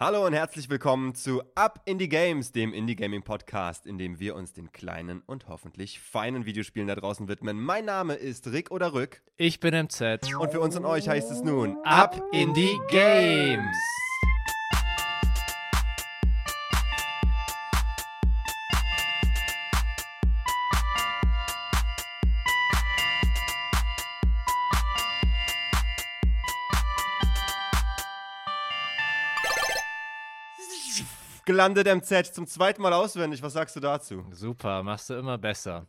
Hallo und herzlich willkommen zu Up Indie Games, dem Indie Gaming Podcast, in dem wir uns den kleinen und hoffentlich feinen Videospielen da draußen widmen. Mein Name ist Rick oder Rück. Ich bin MZ. Und für uns und euch heißt es nun Up Indie Games. Gelandet MZ zum zweiten Mal auswendig. Was sagst du dazu? Super, machst du immer besser.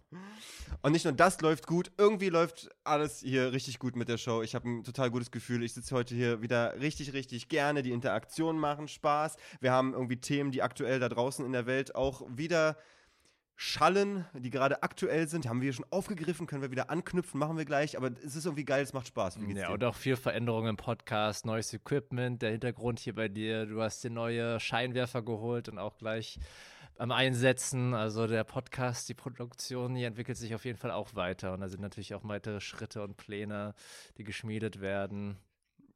Und nicht nur das läuft gut, irgendwie läuft alles hier richtig gut mit der Show. Ich habe ein total gutes Gefühl. Ich sitze heute hier wieder richtig, richtig gerne. Die Interaktionen machen Spaß. Wir haben irgendwie Themen, die aktuell da draußen in der Welt auch wieder schallen, die gerade aktuell sind. Haben wir schon aufgegriffen, können wir wieder anknüpfen, machen wir gleich. Aber es ist irgendwie geil, es macht Spaß. ja, dir? und auch viel Veränderungen im Podcast, neues Equipment, der Hintergrund hier bei dir. Du hast dir neue Scheinwerfer geholt und auch gleich am Einsetzen. Also der Podcast, die Produktion, die entwickelt sich auf jeden Fall auch weiter. Und da sind natürlich auch weitere Schritte und Pläne, die geschmiedet werden.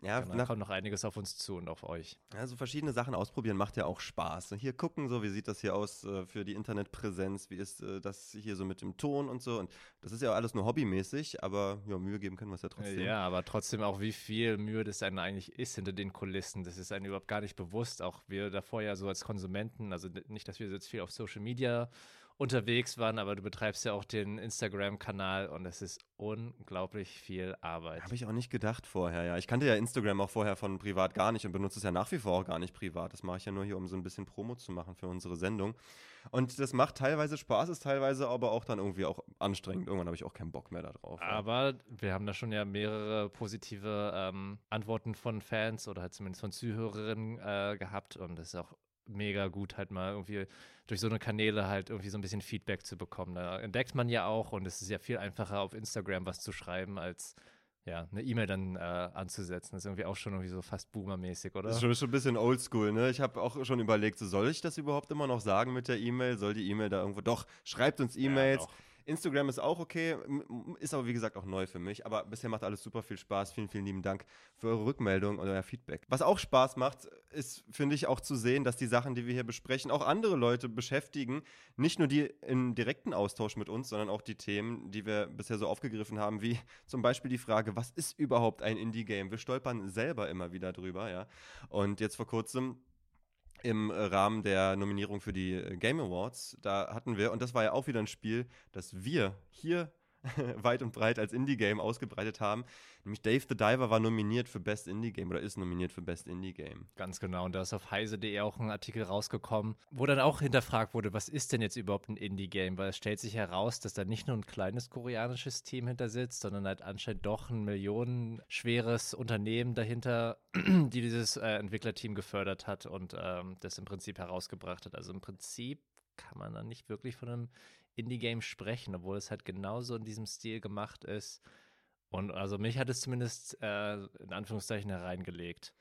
Ja, genau, da kommt noch einiges auf uns zu und auf euch. Ja, so verschiedene Sachen ausprobieren macht ja auch Spaß. Hier gucken, so wie sieht das hier aus äh, für die Internetpräsenz, wie ist äh, das hier so mit dem Ton und so. Und das ist ja alles nur hobbymäßig, aber ja, Mühe geben können wir es ja trotzdem. Ja, aber trotzdem auch, wie viel Mühe das einem eigentlich ist hinter den Kulissen. Das ist einem überhaupt gar nicht bewusst. Auch wir davor ja so als Konsumenten, also nicht, dass wir jetzt viel auf Social Media unterwegs waren, aber du betreibst ja auch den Instagram-Kanal und es ist unglaublich viel Arbeit. Habe ich auch nicht gedacht vorher, ja. Ich kannte ja Instagram auch vorher von privat gar nicht und benutze es ja nach wie vor auch gar nicht privat. Das mache ich ja nur hier, um so ein bisschen Promo zu machen für unsere Sendung. Und das macht teilweise Spaß, ist teilweise aber auch dann irgendwie auch anstrengend. Irgendwann habe ich auch keinen Bock mehr darauf. Aber ja. wir haben da schon ja mehrere positive ähm, Antworten von Fans oder halt zumindest von Zuhörerinnen äh, gehabt und das ist auch mega gut, halt mal irgendwie durch so eine Kanäle halt irgendwie so ein bisschen Feedback zu bekommen. Da entdeckt man ja auch und es ist ja viel einfacher auf Instagram was zu schreiben, als ja, eine E-Mail dann äh, anzusetzen. Das ist irgendwie auch schon irgendwie so fast boomermäßig, oder? Das ist schon, schon ein bisschen oldschool, ne? Ich habe auch schon überlegt, so, soll ich das überhaupt immer noch sagen mit der E-Mail? Soll die E-Mail da irgendwo? Doch, schreibt uns E-Mails. Ja, Instagram ist auch okay, ist aber wie gesagt auch neu für mich. Aber bisher macht alles super viel Spaß. Vielen, vielen lieben Dank für eure Rückmeldung und euer Feedback. Was auch Spaß macht, ist, finde ich, auch zu sehen, dass die Sachen, die wir hier besprechen, auch andere Leute beschäftigen. Nicht nur die im direkten Austausch mit uns, sondern auch die Themen, die wir bisher so aufgegriffen haben, wie zum Beispiel die Frage, was ist überhaupt ein Indie-Game? Wir stolpern selber immer wieder drüber, ja. Und jetzt vor kurzem im Rahmen der Nominierung für die Game Awards. Da hatten wir, und das war ja auch wieder ein Spiel, das wir hier weit und breit als Indie-Game ausgebreitet haben. Nämlich Dave the Diver war nominiert für Best Indie-Game oder ist nominiert für Best Indie-Game. Ganz genau. Und da ist auf heise.de auch ein Artikel rausgekommen, wo dann auch hinterfragt wurde, was ist denn jetzt überhaupt ein Indie-Game? Weil es stellt sich heraus, dass da nicht nur ein kleines koreanisches Team hinter sitzt, sondern halt anscheinend doch ein millionenschweres Unternehmen dahinter, die dieses äh, Entwicklerteam gefördert hat und ähm, das im Prinzip herausgebracht hat. Also im Prinzip kann man dann nicht wirklich von einem Indie-Game sprechen, obwohl es halt genauso in diesem Stil gemacht ist. Und also mich hat es zumindest äh, in Anführungszeichen hereingelegt.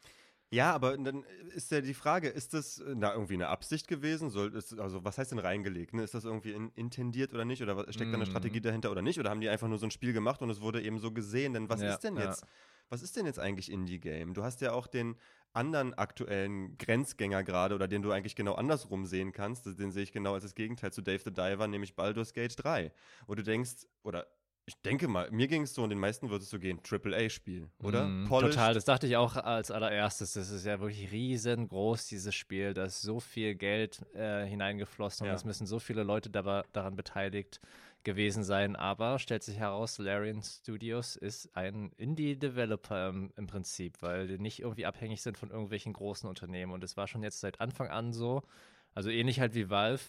Ja, aber dann ist ja die Frage, ist das da irgendwie eine Absicht gewesen? Soll, ist, also was heißt denn reingelegt? Ne? Ist das irgendwie in, intendiert oder nicht? Oder steckt mm. da eine mhm. Strategie dahinter oder nicht? Oder haben die einfach nur so ein Spiel gemacht und es wurde eben so gesehen? Denn was ja, ist denn jetzt, ja. was ist denn jetzt eigentlich Indie-Game? Du hast ja auch den anderen aktuellen Grenzgänger gerade oder den du eigentlich genau andersrum sehen kannst, den sehe ich genau als das Gegenteil zu Dave the Diver, nämlich Baldur's Gate 3. Wo du denkst, oder ich denke mal, mir ging es so und den meisten würde es so gehen, AAA-Spiel, oder? Mm, total, das dachte ich auch als allererstes. Das ist ja wirklich riesengroß, dieses Spiel. Da ist so viel Geld äh, hineingeflossen ja. und es müssen so viele Leute da, daran beteiligt gewesen sein. Aber stellt sich heraus, Larian Studios ist ein Indie-Developer im, im, Prinzip, weil die nicht irgendwie abhängig sind von irgendwelchen großen Unternehmen. Und es war schon jetzt seit Anfang an so, also ähnlich halt wie Valve,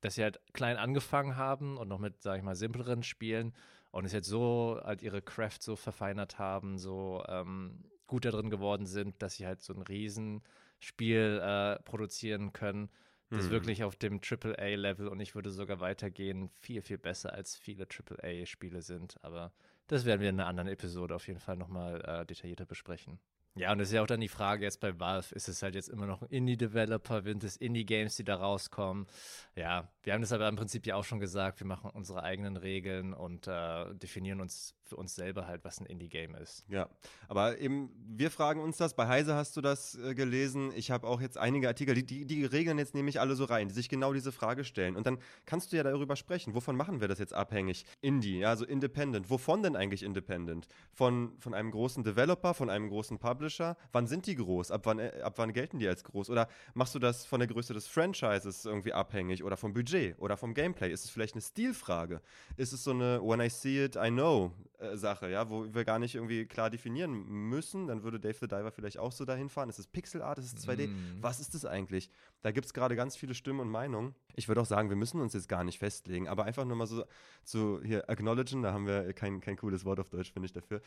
dass sie halt klein angefangen haben und noch mit, sag ich mal, simpleren Spielen und es jetzt so halt ihre Craft so verfeinert haben, so ähm, gut da drin geworden sind, dass sie halt so ein Riesenspiel äh, produzieren können das ist hm. wirklich auf dem AAA-Level und ich würde sogar weitergehen, viel, viel besser als viele AAA-Spiele sind. Aber das werden wir in einer anderen Episode auf jeden Fall nochmal äh, detaillierter besprechen. Ja, und das ist ja auch dann die Frage jetzt bei Valve, ist es halt jetzt immer noch ein Indie-Developer, sind es Indie-Games, die da rauskommen? Ja, wir haben das aber im Prinzip ja auch schon gesagt, wir machen unsere eigenen Regeln und äh, definieren uns für uns selber halt, was ein Indie-Game ist. Ja, aber eben, wir fragen uns das. Bei Heise hast du das äh, gelesen. Ich habe auch jetzt einige Artikel, die, die, die regeln jetzt nämlich alle so rein, die sich genau diese Frage stellen. Und dann kannst du ja darüber sprechen. Wovon machen wir das jetzt abhängig? Indie, ja, also Independent. Wovon denn eigentlich Independent? Von, von einem großen Developer, von einem großen Publisher? Wann sind die groß? Ab wann, äh, ab wann gelten die als groß? Oder machst du das von der Größe des Franchises irgendwie abhängig? Oder vom Budget? Oder vom Gameplay? Ist es vielleicht eine Stilfrage? Ist es so eine When I see it, I know äh, Sache, ja, wo wir gar nicht irgendwie klar definieren müssen? Dann würde Dave the Diver vielleicht auch so dahin fahren. Ist es Pixel Art? Ist es 2D? Mm. Was ist es eigentlich? Da gibt es gerade ganz viele Stimmen und Meinungen. Ich würde auch sagen, wir müssen uns jetzt gar nicht festlegen, aber einfach nur mal so zu hier acknowledgen, da haben wir kein, kein cooles Wort auf Deutsch, finde ich dafür,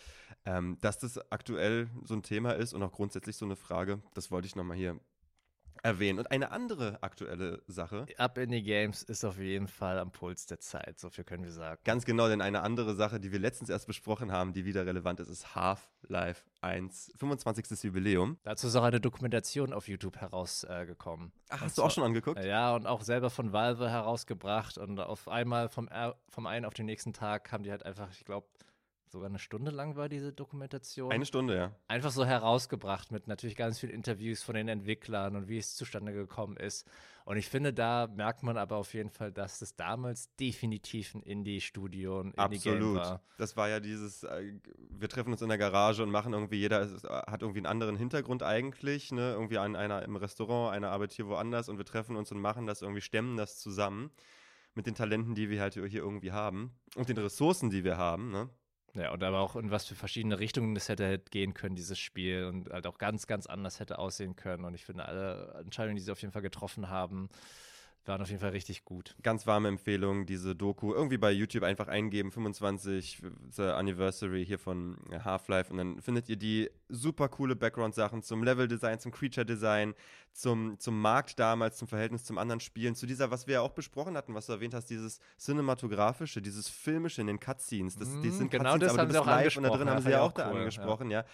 ähm, dass das aktuell so ein Thema ist und auch grundsätzlich so eine Frage. Das wollte ich nochmal hier erwähnen. Und eine andere aktuelle Sache. Up in the Games ist auf jeden Fall am Puls der Zeit, so viel können wir sagen. Ganz genau, denn eine andere Sache, die wir letztens erst besprochen haben, die wieder relevant ist, ist Half-Life 1, 25. Jubiläum. Dazu ist auch eine Dokumentation auf YouTube herausgekommen. Äh, Ach, hast du auch schon angeguckt? Ja, und auch selber von Valve herausgebracht. Und auf einmal vom, vom einen auf den nächsten Tag haben die halt einfach, ich glaube, sogar eine Stunde lang war diese Dokumentation. Eine Stunde, ja. Einfach so herausgebracht mit natürlich ganz vielen Interviews von den Entwicklern und wie es zustande gekommen ist. Und ich finde, da merkt man aber auf jeden Fall, dass das damals definitiv ein Indie-Studio, ein Indie-Game war. Absolut. Das war ja dieses, äh, wir treffen uns in der Garage und machen irgendwie, jeder hat irgendwie einen anderen Hintergrund eigentlich, ne? Irgendwie einer im Restaurant, einer arbeitet hier woanders und wir treffen uns und machen das irgendwie, stemmen das zusammen mit den Talenten, die wir halt hier irgendwie haben und den Ressourcen, die wir haben, ne? Ja, und aber auch in was für verschiedene Richtungen das hätte halt gehen können, dieses Spiel, und halt auch ganz, ganz anders hätte aussehen können. Und ich finde, alle Entscheidungen, die sie auf jeden Fall getroffen haben, waren auf jeden Fall richtig gut. Ganz warme Empfehlung, diese Doku. Irgendwie bei YouTube einfach eingeben, 25. Anniversary hier von Half-Life und dann findet ihr die super coole Background-Sachen zum Level-Design, zum Creature-Design, zum, zum Markt damals, zum Verhältnis zum anderen Spielen, zu dieser, was wir ja auch besprochen hatten, was du erwähnt hast, dieses cinematografische, dieses filmische in den Cutscenes. Das, die sind genau Cutscenes, das aber du bist live und da drin haben sie ja auch, da cool, angesprochen, ja. ja.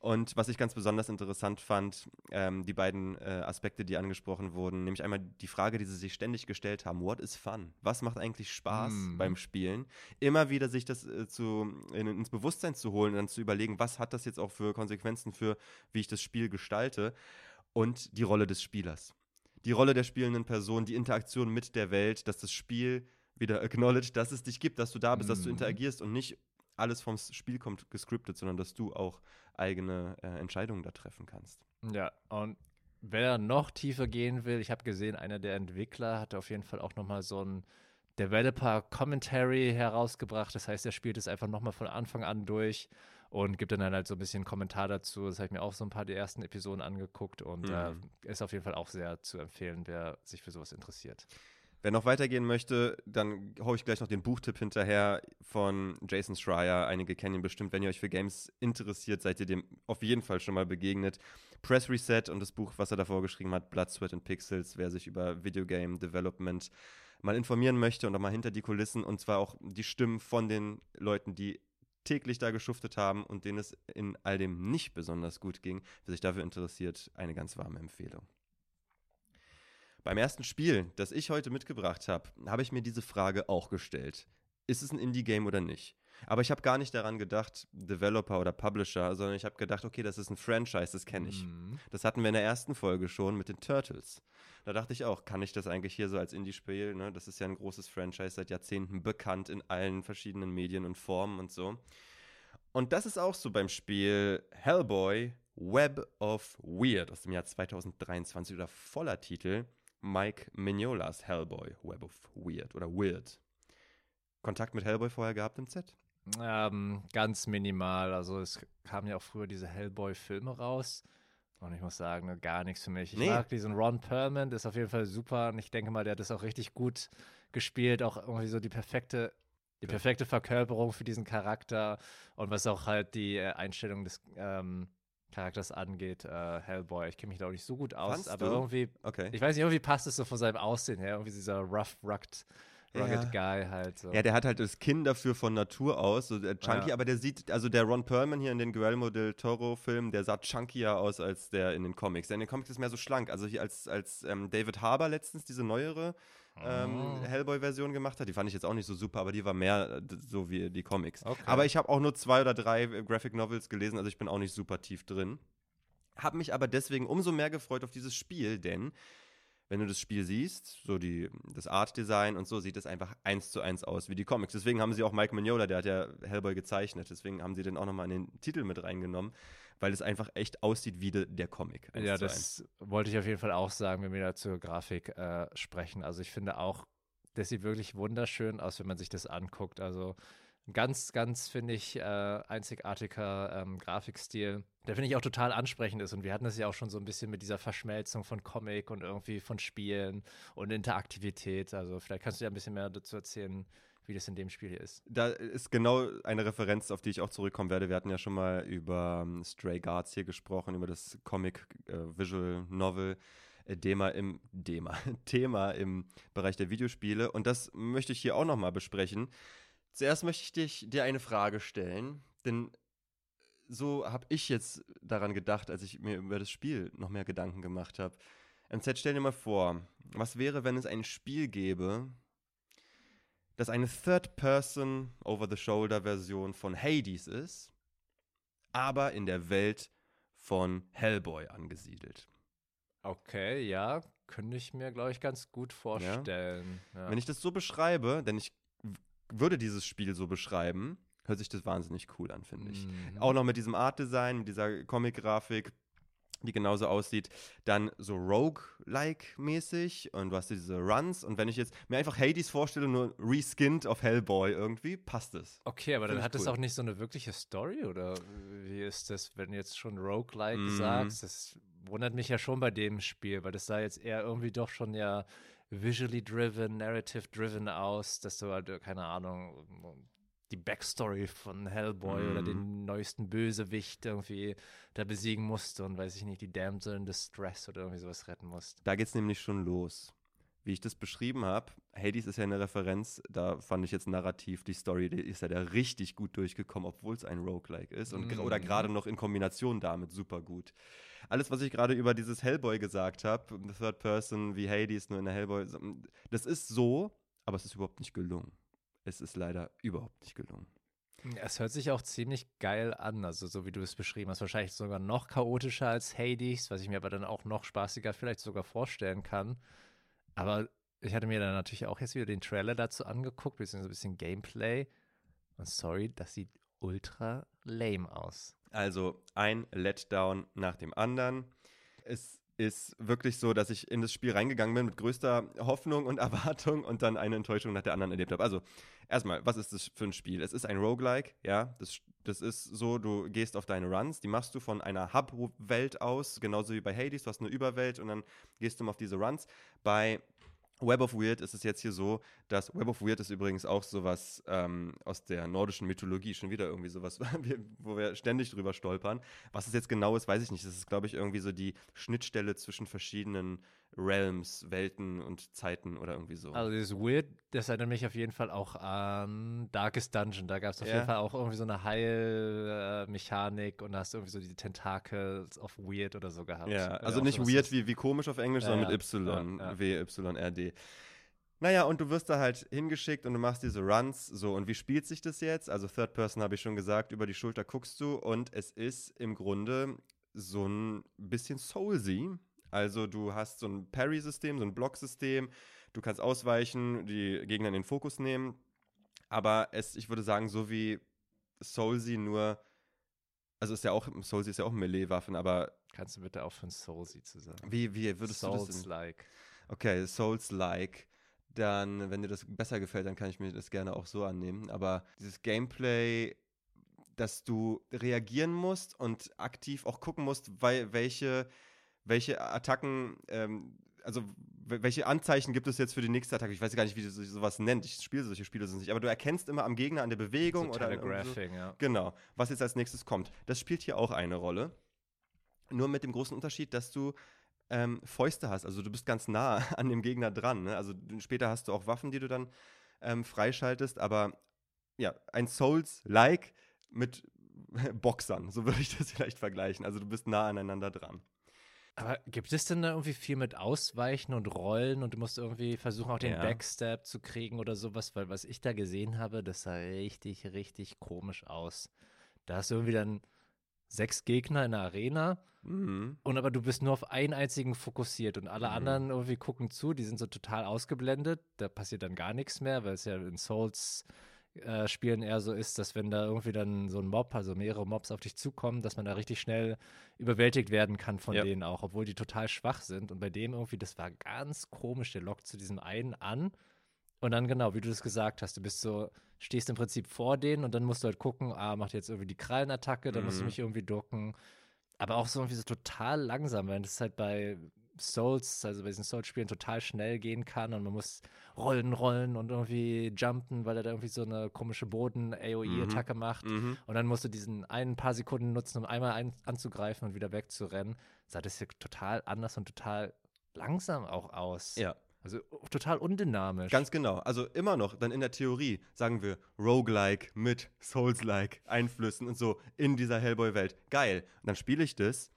Und was ich ganz besonders interessant fand, ähm, die beiden äh, Aspekte, die angesprochen wurden, nämlich einmal die Frage, die sie sich ständig gestellt haben, what is fun? Was macht eigentlich Spaß mm. beim Spielen? Immer wieder sich das äh, zu, in, ins Bewusstsein zu holen und dann zu überlegen, was hat das jetzt auch für Konsequenzen für, wie ich das Spiel gestalte und die Rolle des Spielers. Die Rolle der spielenden Person, die Interaktion mit der Welt, dass das Spiel wieder acknowledged, dass es dich gibt, dass du da bist, mm. dass du mhm. interagierst und nicht alles vom Spiel kommt gescriptet, sondern dass du auch eigene äh, Entscheidungen da treffen kannst. Ja, und wer noch tiefer gehen will, ich habe gesehen, einer der Entwickler hatte auf jeden Fall auch nochmal so ein Developer Commentary herausgebracht. Das heißt, er spielt es einfach nochmal von Anfang an durch und gibt dann halt so ein bisschen Kommentar dazu. Das habe ich mir auch so ein paar der ersten Episoden angeguckt und mhm. äh, ist auf jeden Fall auch sehr zu empfehlen, wer sich für sowas interessiert. Wer noch weitergehen möchte, dann haue ich gleich noch den Buchtipp hinterher von Jason Schreier. Einige kennen ihn bestimmt. Wenn ihr euch für Games interessiert, seid ihr dem auf jeden Fall schon mal begegnet. Press Reset und das Buch, was er davor geschrieben hat, Blood, Sweat and Pixels. Wer sich über Videogame Development mal informieren möchte und auch mal hinter die Kulissen und zwar auch die Stimmen von den Leuten, die täglich da geschuftet haben und denen es in all dem nicht besonders gut ging. Wer sich dafür interessiert, eine ganz warme Empfehlung. Beim ersten Spiel, das ich heute mitgebracht habe, habe ich mir diese Frage auch gestellt. Ist es ein Indie-Game oder nicht? Aber ich habe gar nicht daran gedacht, Developer oder Publisher, sondern ich habe gedacht, okay, das ist ein Franchise, das kenne ich. Mhm. Das hatten wir in der ersten Folge schon mit den Turtles. Da dachte ich auch, kann ich das eigentlich hier so als Indie-Spiel? Ne? Das ist ja ein großes Franchise, seit Jahrzehnten bekannt in allen verschiedenen Medien und Formen und so. Und das ist auch so beim Spiel Hellboy Web of Weird aus dem Jahr 2023 oder voller Titel Mike Mignolas Hellboy, Web of Weird oder Weird. Kontakt mit Hellboy vorher gehabt im Set? Ähm, ganz minimal. Also es kamen ja auch früher diese Hellboy-Filme raus. Und ich muss sagen, gar nichts für mich. Ich nee. mag diesen Ron Perlman, ist auf jeden Fall super. Und ich denke mal, der hat das auch richtig gut gespielt. Auch irgendwie so die perfekte, die perfekte Verkörperung für diesen Charakter. Und was auch halt die äh, Einstellung des ähm, Charakters angeht, äh, Hellboy. Ich kenne mich da auch nicht so gut aus, Fandst aber du? irgendwie, okay. ich weiß nicht, irgendwie passt es so von seinem Aussehen her, irgendwie dieser rough, rugged, rugged ja. Guy halt so. Ja, der hat halt das Kinn dafür von Natur aus, so der Chunky, ja. aber der sieht, also der Ron Perlman hier in den Guillermo del Toro-Filmen, der sah chunkier aus als der in den Comics. Der in den Comics ist mehr so schlank, also hier als, als ähm, David Harbour letztens, diese neuere ähm, oh. Hellboy-Version gemacht hat. Die fand ich jetzt auch nicht so super, aber die war mehr äh, so wie die Comics. Okay. Aber ich habe auch nur zwei oder drei äh, Graphic Novels gelesen, also ich bin auch nicht super tief drin. Habe mich aber deswegen umso mehr gefreut auf dieses Spiel, denn wenn du das Spiel siehst, so die, das Art-Design und so, sieht es einfach eins zu eins aus wie die Comics. Deswegen haben sie auch Mike Mignola, der hat ja Hellboy gezeichnet, deswegen haben sie den auch nochmal in den Titel mit reingenommen, weil es einfach echt aussieht wie de, der Comic. Ja, das eins. wollte ich auf jeden Fall auch sagen, wenn wir da zur Grafik äh, sprechen. Also ich finde auch, das sieht wirklich wunderschön aus, wenn man sich das anguckt. Also ganz, ganz, finde ich, äh, einzigartiger ähm, Grafikstil, der finde ich auch total ansprechend ist. Und wir hatten das ja auch schon so ein bisschen mit dieser Verschmelzung von Comic und irgendwie von Spielen und Interaktivität. Also vielleicht kannst du ja ein bisschen mehr dazu erzählen, wie das in dem Spiel hier ist. Da ist genau eine Referenz, auf die ich auch zurückkommen werde. Wir hatten ja schon mal über ähm, Stray Guards hier gesprochen, über das Comic äh, Visual Novel. Äh, Thema im Thema, Thema im Bereich der Videospiele und das möchte ich hier auch nochmal besprechen. Zuerst möchte ich dich, dir eine Frage stellen, denn so habe ich jetzt daran gedacht, als ich mir über das Spiel noch mehr Gedanken gemacht habe. MZ, stell dir mal vor, was wäre, wenn es ein Spiel gäbe, das eine Third-Person Over-the-Shoulder-Version von Hades ist, aber in der Welt von Hellboy angesiedelt. Okay, ja, könnte ich mir, glaube ich, ganz gut vorstellen. Ja? Ja. Wenn ich das so beschreibe, denn ich würde dieses Spiel so beschreiben, hört sich das wahnsinnig cool an, finde ich. Mhm. Auch noch mit diesem Art-Design, mit dieser Comic-Grafik, die genauso aussieht. Dann so Rogue-like-mäßig und du hast diese Runs. Und wenn ich jetzt mir einfach Hades vorstelle, nur reskinned auf Hellboy irgendwie, passt es. Okay, aber dann hat es cool. auch nicht so eine wirkliche Story oder wie ist das, wenn du jetzt schon Rogue-like mhm. sagst? Das wundert mich ja schon bei dem Spiel, weil das sah jetzt eher irgendwie doch schon ja visually driven, narrative driven aus, dass du halt, keine Ahnung, die Backstory von Hellboy mm. oder mhm. den neuesten Bösewicht irgendwie da besiegen musste und weiß ich nicht, die Damsel in Distress oder irgendwie sowas retten musste. Da geht's nämlich schon los. Wie ich das beschrieben habe, Hades ist ja eine Referenz, da fand ich jetzt narrativ, die Story, die ist ja da richtig gut durchgekommen, obwohl es ein Roguelike ist und, mm. oder gerade noch in Kombination damit super gut alles, was ich gerade über dieses Hellboy gesagt habe, Third Person wie Hades, nur in der Hellboy, das ist so, aber es ist überhaupt nicht gelungen. Es ist leider überhaupt nicht gelungen. Es hört sich auch ziemlich geil an, also so wie du es beschrieben hast, wahrscheinlich sogar noch chaotischer als Hades, was ich mir aber dann auch noch spaßiger vielleicht sogar vorstellen kann. Aber ich hatte mir dann natürlich auch jetzt wieder den Trailer dazu angeguckt, beziehungsweise ein bisschen Gameplay. Und sorry, das sieht ultra lame aus. Also ein Letdown nach dem anderen. Es ist wirklich so, dass ich in das Spiel reingegangen bin mit größter Hoffnung und Erwartung und dann eine Enttäuschung nach der anderen erlebt habe. Also, erstmal, was ist das für ein Spiel? Es ist ein Roguelike, ja. Das, das ist so, du gehst auf deine Runs, die machst du von einer Hub-Welt aus, genauso wie bei Hades, du hast eine Überwelt und dann gehst du mal auf diese Runs. Bei Web of Weird ist es jetzt hier so, dass Web of Weird ist übrigens auch sowas ähm, aus der nordischen Mythologie, schon wieder irgendwie sowas, wo wir ständig drüber stolpern. Was es jetzt genau ist, weiß ich nicht. Das ist, glaube ich, irgendwie so die Schnittstelle zwischen verschiedenen Realms, Welten und Zeiten oder irgendwie so. Also dieses Weird, das erinnert mich auf jeden Fall auch an Darkest Dungeon. Da gab es auf ja. jeden Fall auch irgendwie so eine Heilmechanik und da hast du irgendwie so die Tentacles of Weird oder so gehabt. Ja, also nicht Weird wie, wie komisch auf Englisch, ja, sondern mit Y, ja, W-Y-R-D. Naja, und du wirst da halt hingeschickt und du machst diese Runs so. Und wie spielt sich das jetzt? Also Third Person habe ich schon gesagt, über die Schulter guckst du und es ist im Grunde so ein bisschen Soulsy also du hast so ein Parry-System, so ein Block-System. Du kannst ausweichen, die Gegner in den Fokus nehmen. Aber es, ich würde sagen, so wie Soulsy nur, also ist ja auch, Soulsy ist ja auch Melee-Waffen, aber. Kannst du bitte aufhören, Soulsy zu sagen? Wie, wie würdest Souls du das Souls-like. Okay, Souls-like. Dann, wenn dir das besser gefällt, dann kann ich mir das gerne auch so annehmen. Aber dieses Gameplay, dass du reagieren musst und aktiv auch gucken musst, weil, welche welche Attacken, ähm, also welche Anzeichen gibt es jetzt für die nächste Attacke? Ich weiß gar nicht, wie du sowas nennt. Ich spiele solche Spiele so nicht. Aber du erkennst immer am Gegner an der Bewegung so oder Telegraphing, so, ja. Genau, was jetzt als nächstes kommt. Das spielt hier auch eine Rolle. Nur mit dem großen Unterschied, dass du ähm, Fäuste hast. Also du bist ganz nah an dem Gegner dran. Ne? Also später hast du auch Waffen, die du dann ähm, freischaltest. Aber ja, ein Souls-like mit Boxern. So würde ich das vielleicht vergleichen. Also du bist nah aneinander dran. Aber gibt es denn da irgendwie viel mit Ausweichen und Rollen und du musst irgendwie versuchen, auch den ja. Backstab zu kriegen oder sowas? Weil was ich da gesehen habe, das sah richtig, richtig komisch aus. Da hast du irgendwie dann sechs Gegner in der Arena mhm. und aber du bist nur auf einen einzigen fokussiert und alle mhm. anderen irgendwie gucken zu, die sind so total ausgeblendet. Da passiert dann gar nichts mehr, weil es ja in Souls äh, Spielen eher so ist, dass wenn da irgendwie dann so ein Mob, also mehrere Mobs auf dich zukommen, dass man da richtig schnell überwältigt werden kann von ja. denen auch, obwohl die total schwach sind. Und bei dem irgendwie, das war ganz komisch, der lockt zu diesem einen an. Und dann genau, wie du das gesagt hast, du bist so, stehst im Prinzip vor denen und dann musst du halt gucken, ah, macht jetzt irgendwie die Krallenattacke, dann mhm. musst du mhm. mich irgendwie ducken. Aber auch so irgendwie so total langsam, weil das halt bei Souls, also bei diesen Souls-Spielen total schnell gehen kann und man muss rollen, rollen und irgendwie jumpen, weil er da irgendwie so eine komische Boden-AOE-Attacke mhm. macht. Mhm. Und dann musst du diesen ein paar Sekunden nutzen, um einmal ein anzugreifen und wieder wegzurennen. Sah das hier total anders und total langsam auch aus. Ja. Also total undynamisch. Ganz genau. Also immer noch, dann in der Theorie sagen wir Roguelike mit Souls-like Einflüssen und so in dieser Hellboy-Welt. Geil. Und dann spiele ich das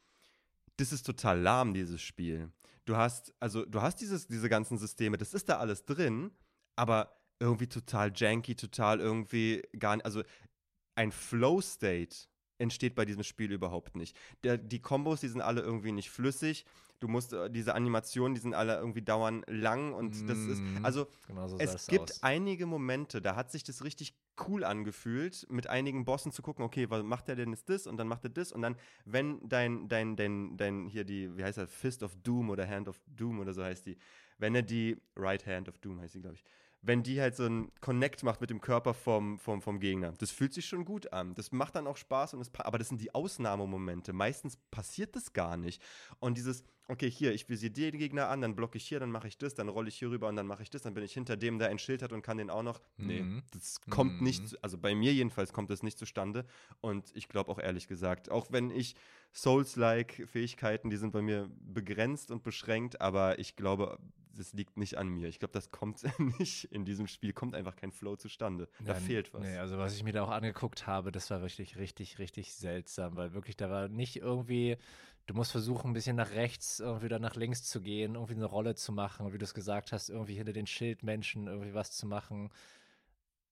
das ist total lahm, dieses Spiel. Du hast, also du hast dieses, diese ganzen Systeme, das ist da alles drin, aber irgendwie total janky, total irgendwie gar nicht, also ein Flow-State entsteht bei diesem Spiel überhaupt nicht. Der, die Kombos, die sind alle irgendwie nicht flüssig. Du musst äh, diese Animationen, die sind alle irgendwie dauernd lang und mm, das ist mhm. also genau so es gibt aus. einige Momente, da hat sich das richtig cool angefühlt, mit einigen Bossen zu gucken, okay, was macht der denn jetzt das und dann macht er das und dann, wenn dein, dein, dein, dein, hier die, wie heißt das, Fist of Doom oder Hand of Doom oder so heißt die, wenn er die, Right Hand of Doom heißt die, glaube ich, wenn die halt so ein Connect macht mit dem Körper vom, vom, vom Gegner. Das fühlt sich schon gut an. Das macht dann auch Spaß und es, aber das sind die Ausnahmemomente. Meistens passiert das gar nicht. Und dieses, okay, hier, ich visiere den Gegner an, dann blocke ich hier, dann mache ich das, dann rolle ich hier rüber und dann mache ich das, dann bin ich hinter dem, der ein Schild hat und kann den auch noch. Nee, mhm. das kommt mhm. nicht, also bei mir jedenfalls kommt das nicht zustande. Und ich glaube auch ehrlich gesagt, auch wenn ich Souls-like Fähigkeiten, die sind bei mir begrenzt und beschränkt, aber ich glaube, das liegt nicht an mir. Ich glaube, das kommt nicht in diesem Spiel, kommt einfach kein Flow zustande. Da Nein, fehlt was. Nee, also was ich mir da auch angeguckt habe, das war wirklich richtig, richtig seltsam, weil wirklich da war nicht irgendwie, du musst versuchen, ein bisschen nach rechts, irgendwie dann nach links zu gehen, irgendwie eine Rolle zu machen, wie du es gesagt hast, irgendwie hinter den Schildmenschen irgendwie was zu machen,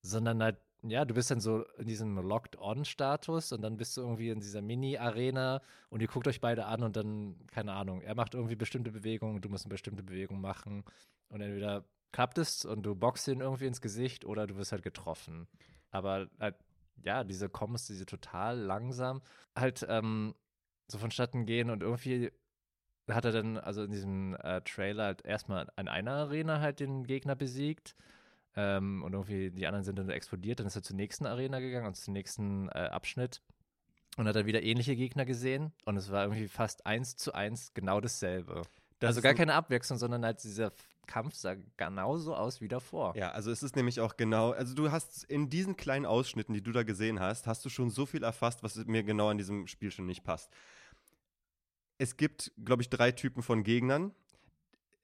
sondern halt ja, du bist dann so in diesem Locked-On-Status und dann bist du irgendwie in dieser Mini-Arena und ihr guckt euch beide an und dann, keine Ahnung, er macht irgendwie bestimmte Bewegungen, du musst eine bestimmte Bewegung machen und entweder klappt es und du boxst ihn irgendwie ins Gesicht oder du wirst halt getroffen. Aber halt, ja, diese Combos, diese total langsam halt ähm, so vonstatten gehen und irgendwie hat er dann, also in diesem äh, Trailer halt erstmal in einer Arena halt den Gegner besiegt ähm, und irgendwie die anderen sind dann explodiert. Dann ist er zur nächsten Arena gegangen und zum nächsten äh, Abschnitt und hat dann wieder ähnliche Gegner gesehen. Und es war irgendwie fast eins zu eins genau dasselbe. Das also gar keine Abwechslung, sondern halt dieser Kampf sah genauso aus wie davor. Ja, also es ist nämlich auch genau, also du hast in diesen kleinen Ausschnitten, die du da gesehen hast, hast du schon so viel erfasst, was mir genau an diesem Spiel schon nicht passt. Es gibt, glaube ich, drei Typen von Gegnern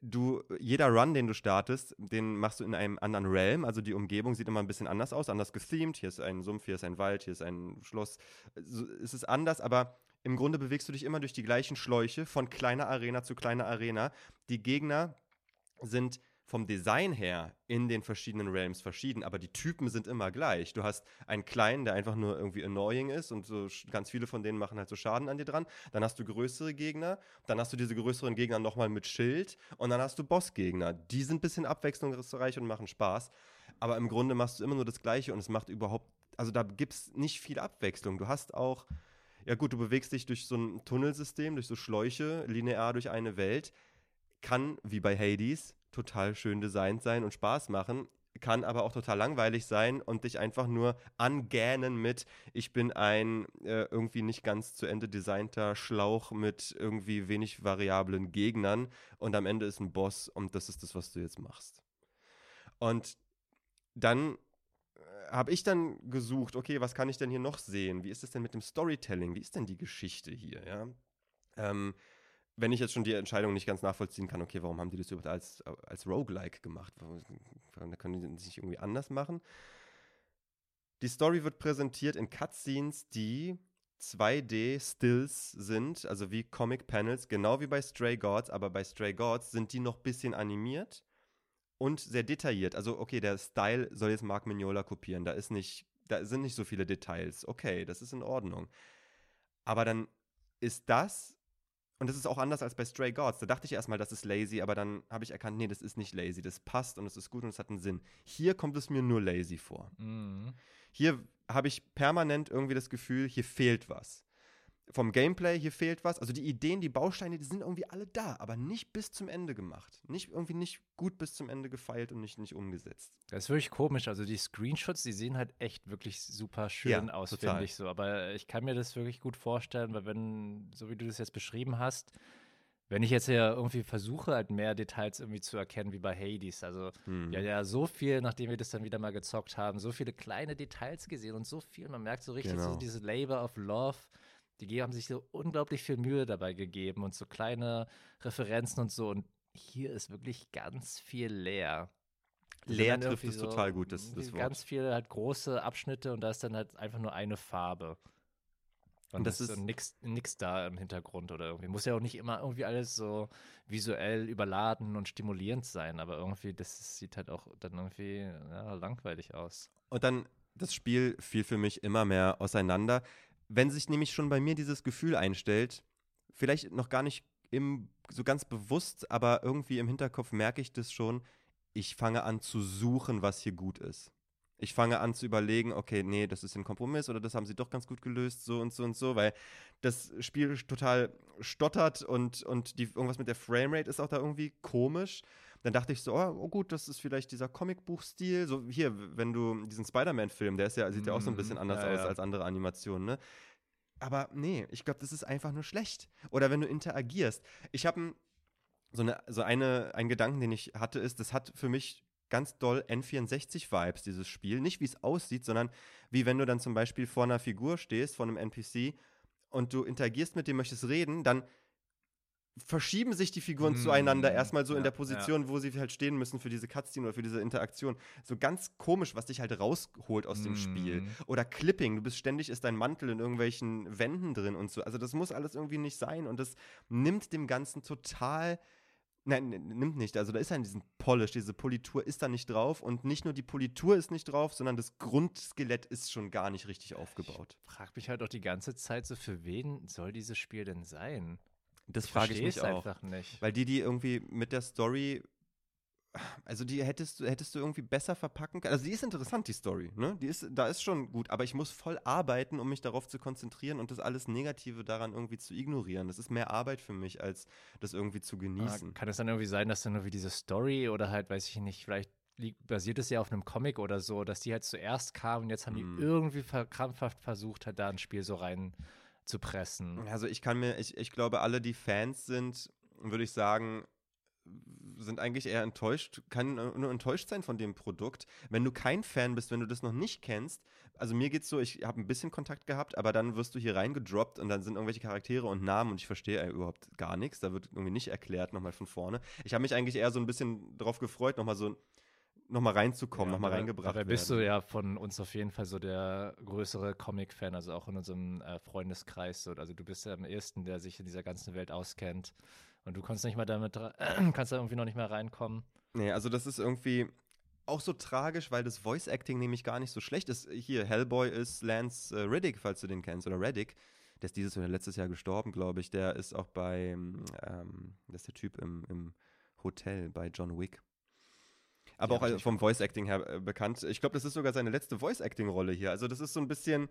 du, jeder Run, den du startest, den machst du in einem anderen Realm. Also die Umgebung sieht immer ein bisschen anders aus, anders gethemed. Hier ist ein Sumpf, hier ist ein Wald, hier ist ein Schloss. es ist anders, aber im Grunde bewegst du dich immer durch die gleichen Schläuche von kleiner Arena zu kleiner Arena. Die Gegner sind vom Design her in den verschiedenen Realms verschieden, aber die Typen sind immer gleich. Du hast einen kleinen, der einfach nur irgendwie annoying ist und so ganz viele von denen machen halt so Schaden an dir dran. Dann hast du größere Gegner, dann hast du diese größeren Gegner nochmal mit Schild und dann hast du Bossgegner. Die sind ein bisschen abwechslungsreich und machen Spaß, aber im Grunde machst du immer nur das Gleiche und es macht überhaupt, also da gibt es nicht viel Abwechslung. Du hast auch, ja gut, du bewegst dich durch so ein Tunnelsystem, durch so Schläuche, linear durch eine Welt. Kann, wie bei Hades, total schön designt sein und Spaß machen, kann aber auch total langweilig sein und dich einfach nur angähnen mit, ich bin ein äh, irgendwie nicht ganz zu Ende designter Schlauch mit irgendwie wenig variablen Gegnern und am Ende ist ein Boss und das ist das, was du jetzt machst. Und dann äh, habe ich dann gesucht, okay, was kann ich denn hier noch sehen? Wie ist es denn mit dem Storytelling? Wie ist denn die Geschichte hier? Ja? Ähm, wenn ich jetzt schon die Entscheidung nicht ganz nachvollziehen kann, okay, warum haben die das überhaupt als, als Roguelike gemacht? Da können die sich irgendwie anders machen. Die Story wird präsentiert in Cutscenes, die 2D-Stills sind, also wie Comic-Panels, genau wie bei Stray Gods, aber bei Stray Gods sind die noch ein bisschen animiert und sehr detailliert. Also, okay, der Style soll jetzt Mark Mignola kopieren, da ist nicht, da sind nicht so viele Details. Okay, das ist in Ordnung. Aber dann ist das und das ist auch anders als bei Stray Gods. Da dachte ich erstmal, das ist lazy, aber dann habe ich erkannt, nee, das ist nicht lazy. Das passt und es ist gut und es hat einen Sinn. Hier kommt es mir nur lazy vor. Mhm. Hier habe ich permanent irgendwie das Gefühl, hier fehlt was. Vom Gameplay, hier fehlt was. Also die Ideen, die Bausteine, die sind irgendwie alle da, aber nicht bis zum Ende gemacht. Nicht irgendwie nicht gut bis zum Ende gefeilt und nicht, nicht umgesetzt. Das ist wirklich komisch. Also die Screenshots, die sehen halt echt wirklich super schön ja, aus, finde ich so. Aber ich kann mir das wirklich gut vorstellen, weil wenn, so wie du das jetzt beschrieben hast, wenn ich jetzt ja irgendwie versuche, halt mehr Details irgendwie zu erkennen, wie bei Hades, also mhm. ja, ja, so viel, nachdem wir das dann wieder mal gezockt haben, so viele kleine Details gesehen und so viel, man merkt so richtig genau. so diese Labor of Love, die haben sich so unglaublich viel Mühe dabei gegeben und so kleine Referenzen und so und hier ist wirklich ganz viel leer. Leer trifft es so total gut, das, das Wort. Ganz viele halt große Abschnitte und da ist dann halt einfach nur eine Farbe. Und das ist so nix, da im Hintergrund oder irgendwie. Muss ja auch nicht immer irgendwie alles so visuell überladen und stimulierend sein, aber irgendwie, das sieht halt auch dann irgendwie ja, langweilig aus. Und dann, das Spiel fiel für mich immer mehr auseinander. Wenn sich nämlich schon bei mir dieses Gefühl einstellt, vielleicht noch gar nicht im, so ganz bewusst, aber irgendwie im Hinterkopf merke ich das schon, ich fange an zu suchen, was hier gut ist ich fange an zu überlegen, okay, nee, das ist ein Kompromiss oder das haben sie doch ganz gut gelöst, so und so und so, weil das Spiel total stottert und, und die, irgendwas mit der Framerate ist auch da irgendwie komisch. Dann dachte ich so, oh, oh gut, das ist vielleicht dieser Comicbuch-Stil. So hier, wenn du diesen Spider-Man-Film, der ist ja, sieht ja auch so ein bisschen mhm. anders ja, aus ja. als andere Animationen, ne? Aber nee, ich glaube, das ist einfach nur schlecht. Oder wenn du interagierst. Ich habe so eine, so eine, einen Gedanken, den ich hatte, ist, das hat für mich ganz doll N64-Vibes, dieses Spiel. Nicht wie es aussieht, sondern wie wenn du dann zum Beispiel vor einer Figur stehst, vor einem NPC und du interagierst mit dem, möchtest reden, dann verschieben sich die Figuren mmh, zueinander erstmal so ja, in der Position, ja. wo sie halt stehen müssen für diese Cutscene oder für diese Interaktion. So ganz komisch, was dich halt rausholt aus mmh. dem Spiel. Mhm. Oder Clipping, du bist ständig, ist dein Mantel in irgendwelchen Wänden drin und so. Also das muss alles irgendwie nicht sein und das nimmt dem Ganzen total Nein, nimmt nicht. Also da ist ja diesen Polish, diese Politur ist da nicht drauf und nicht nur die Politur ist nicht drauf, sondern das Grundskelett ist schon gar nicht richtig aufgebaut. Ich frage mich halt auch die ganze Zeit so, für wen soll dieses Spiel denn sein? Das frage ich mich auch. einfach nicht. Weil die, die irgendwie mit der Story also die hättest du, hättest du irgendwie besser verpacken können. Also die ist interessant, die Story, ne? Die ist, da ist schon gut, aber ich muss voll arbeiten, um mich darauf zu konzentrieren und das alles Negative daran irgendwie zu ignorieren. Das ist mehr Arbeit für mich, als das irgendwie zu genießen. Ah, kann es dann irgendwie sein, dass dann irgendwie diese Story oder halt, weiß ich nicht, vielleicht basiert es ja auf einem Comic oder so, dass die halt zuerst kamen und jetzt haben mm. die irgendwie krampfhaft versucht, halt da ein Spiel so rein zu pressen. Also ich kann mir, ich, ich glaube, alle, die Fans sind, würde ich sagen, sind eigentlich eher enttäuscht, kann nur enttäuscht sein von dem Produkt. Wenn du kein Fan bist, wenn du das noch nicht kennst, also mir geht's so, ich habe ein bisschen Kontakt gehabt, aber dann wirst du hier reingedroppt und dann sind irgendwelche Charaktere und Namen und ich verstehe überhaupt gar nichts. Da wird irgendwie nicht erklärt nochmal von vorne. Ich habe mich eigentlich eher so ein bisschen darauf gefreut, nochmal so nochmal reinzukommen, ja, nochmal reingebracht werden. bist du ja von uns auf jeden Fall so der größere Comic-Fan, also auch in unserem äh, Freundeskreis. So. Also du bist ja am ersten, der sich in dieser ganzen Welt auskennt. Und du kannst nicht mal damit, äh, kannst da irgendwie noch nicht mehr reinkommen. Nee, also das ist irgendwie auch so tragisch, weil das Voice Acting nämlich gar nicht so schlecht ist. Hier, Hellboy ist Lance äh, Riddick, falls du den kennst, oder Reddick. Der ist dieses oder letztes Jahr gestorben, glaube ich. Der ist auch bei, ähm, das ist der Typ im, im Hotel bei John Wick. Aber ja, auch vom Voice Acting her äh, bekannt. Ich glaube, das ist sogar seine letzte Voice Acting Rolle hier. Also das ist so ein bisschen,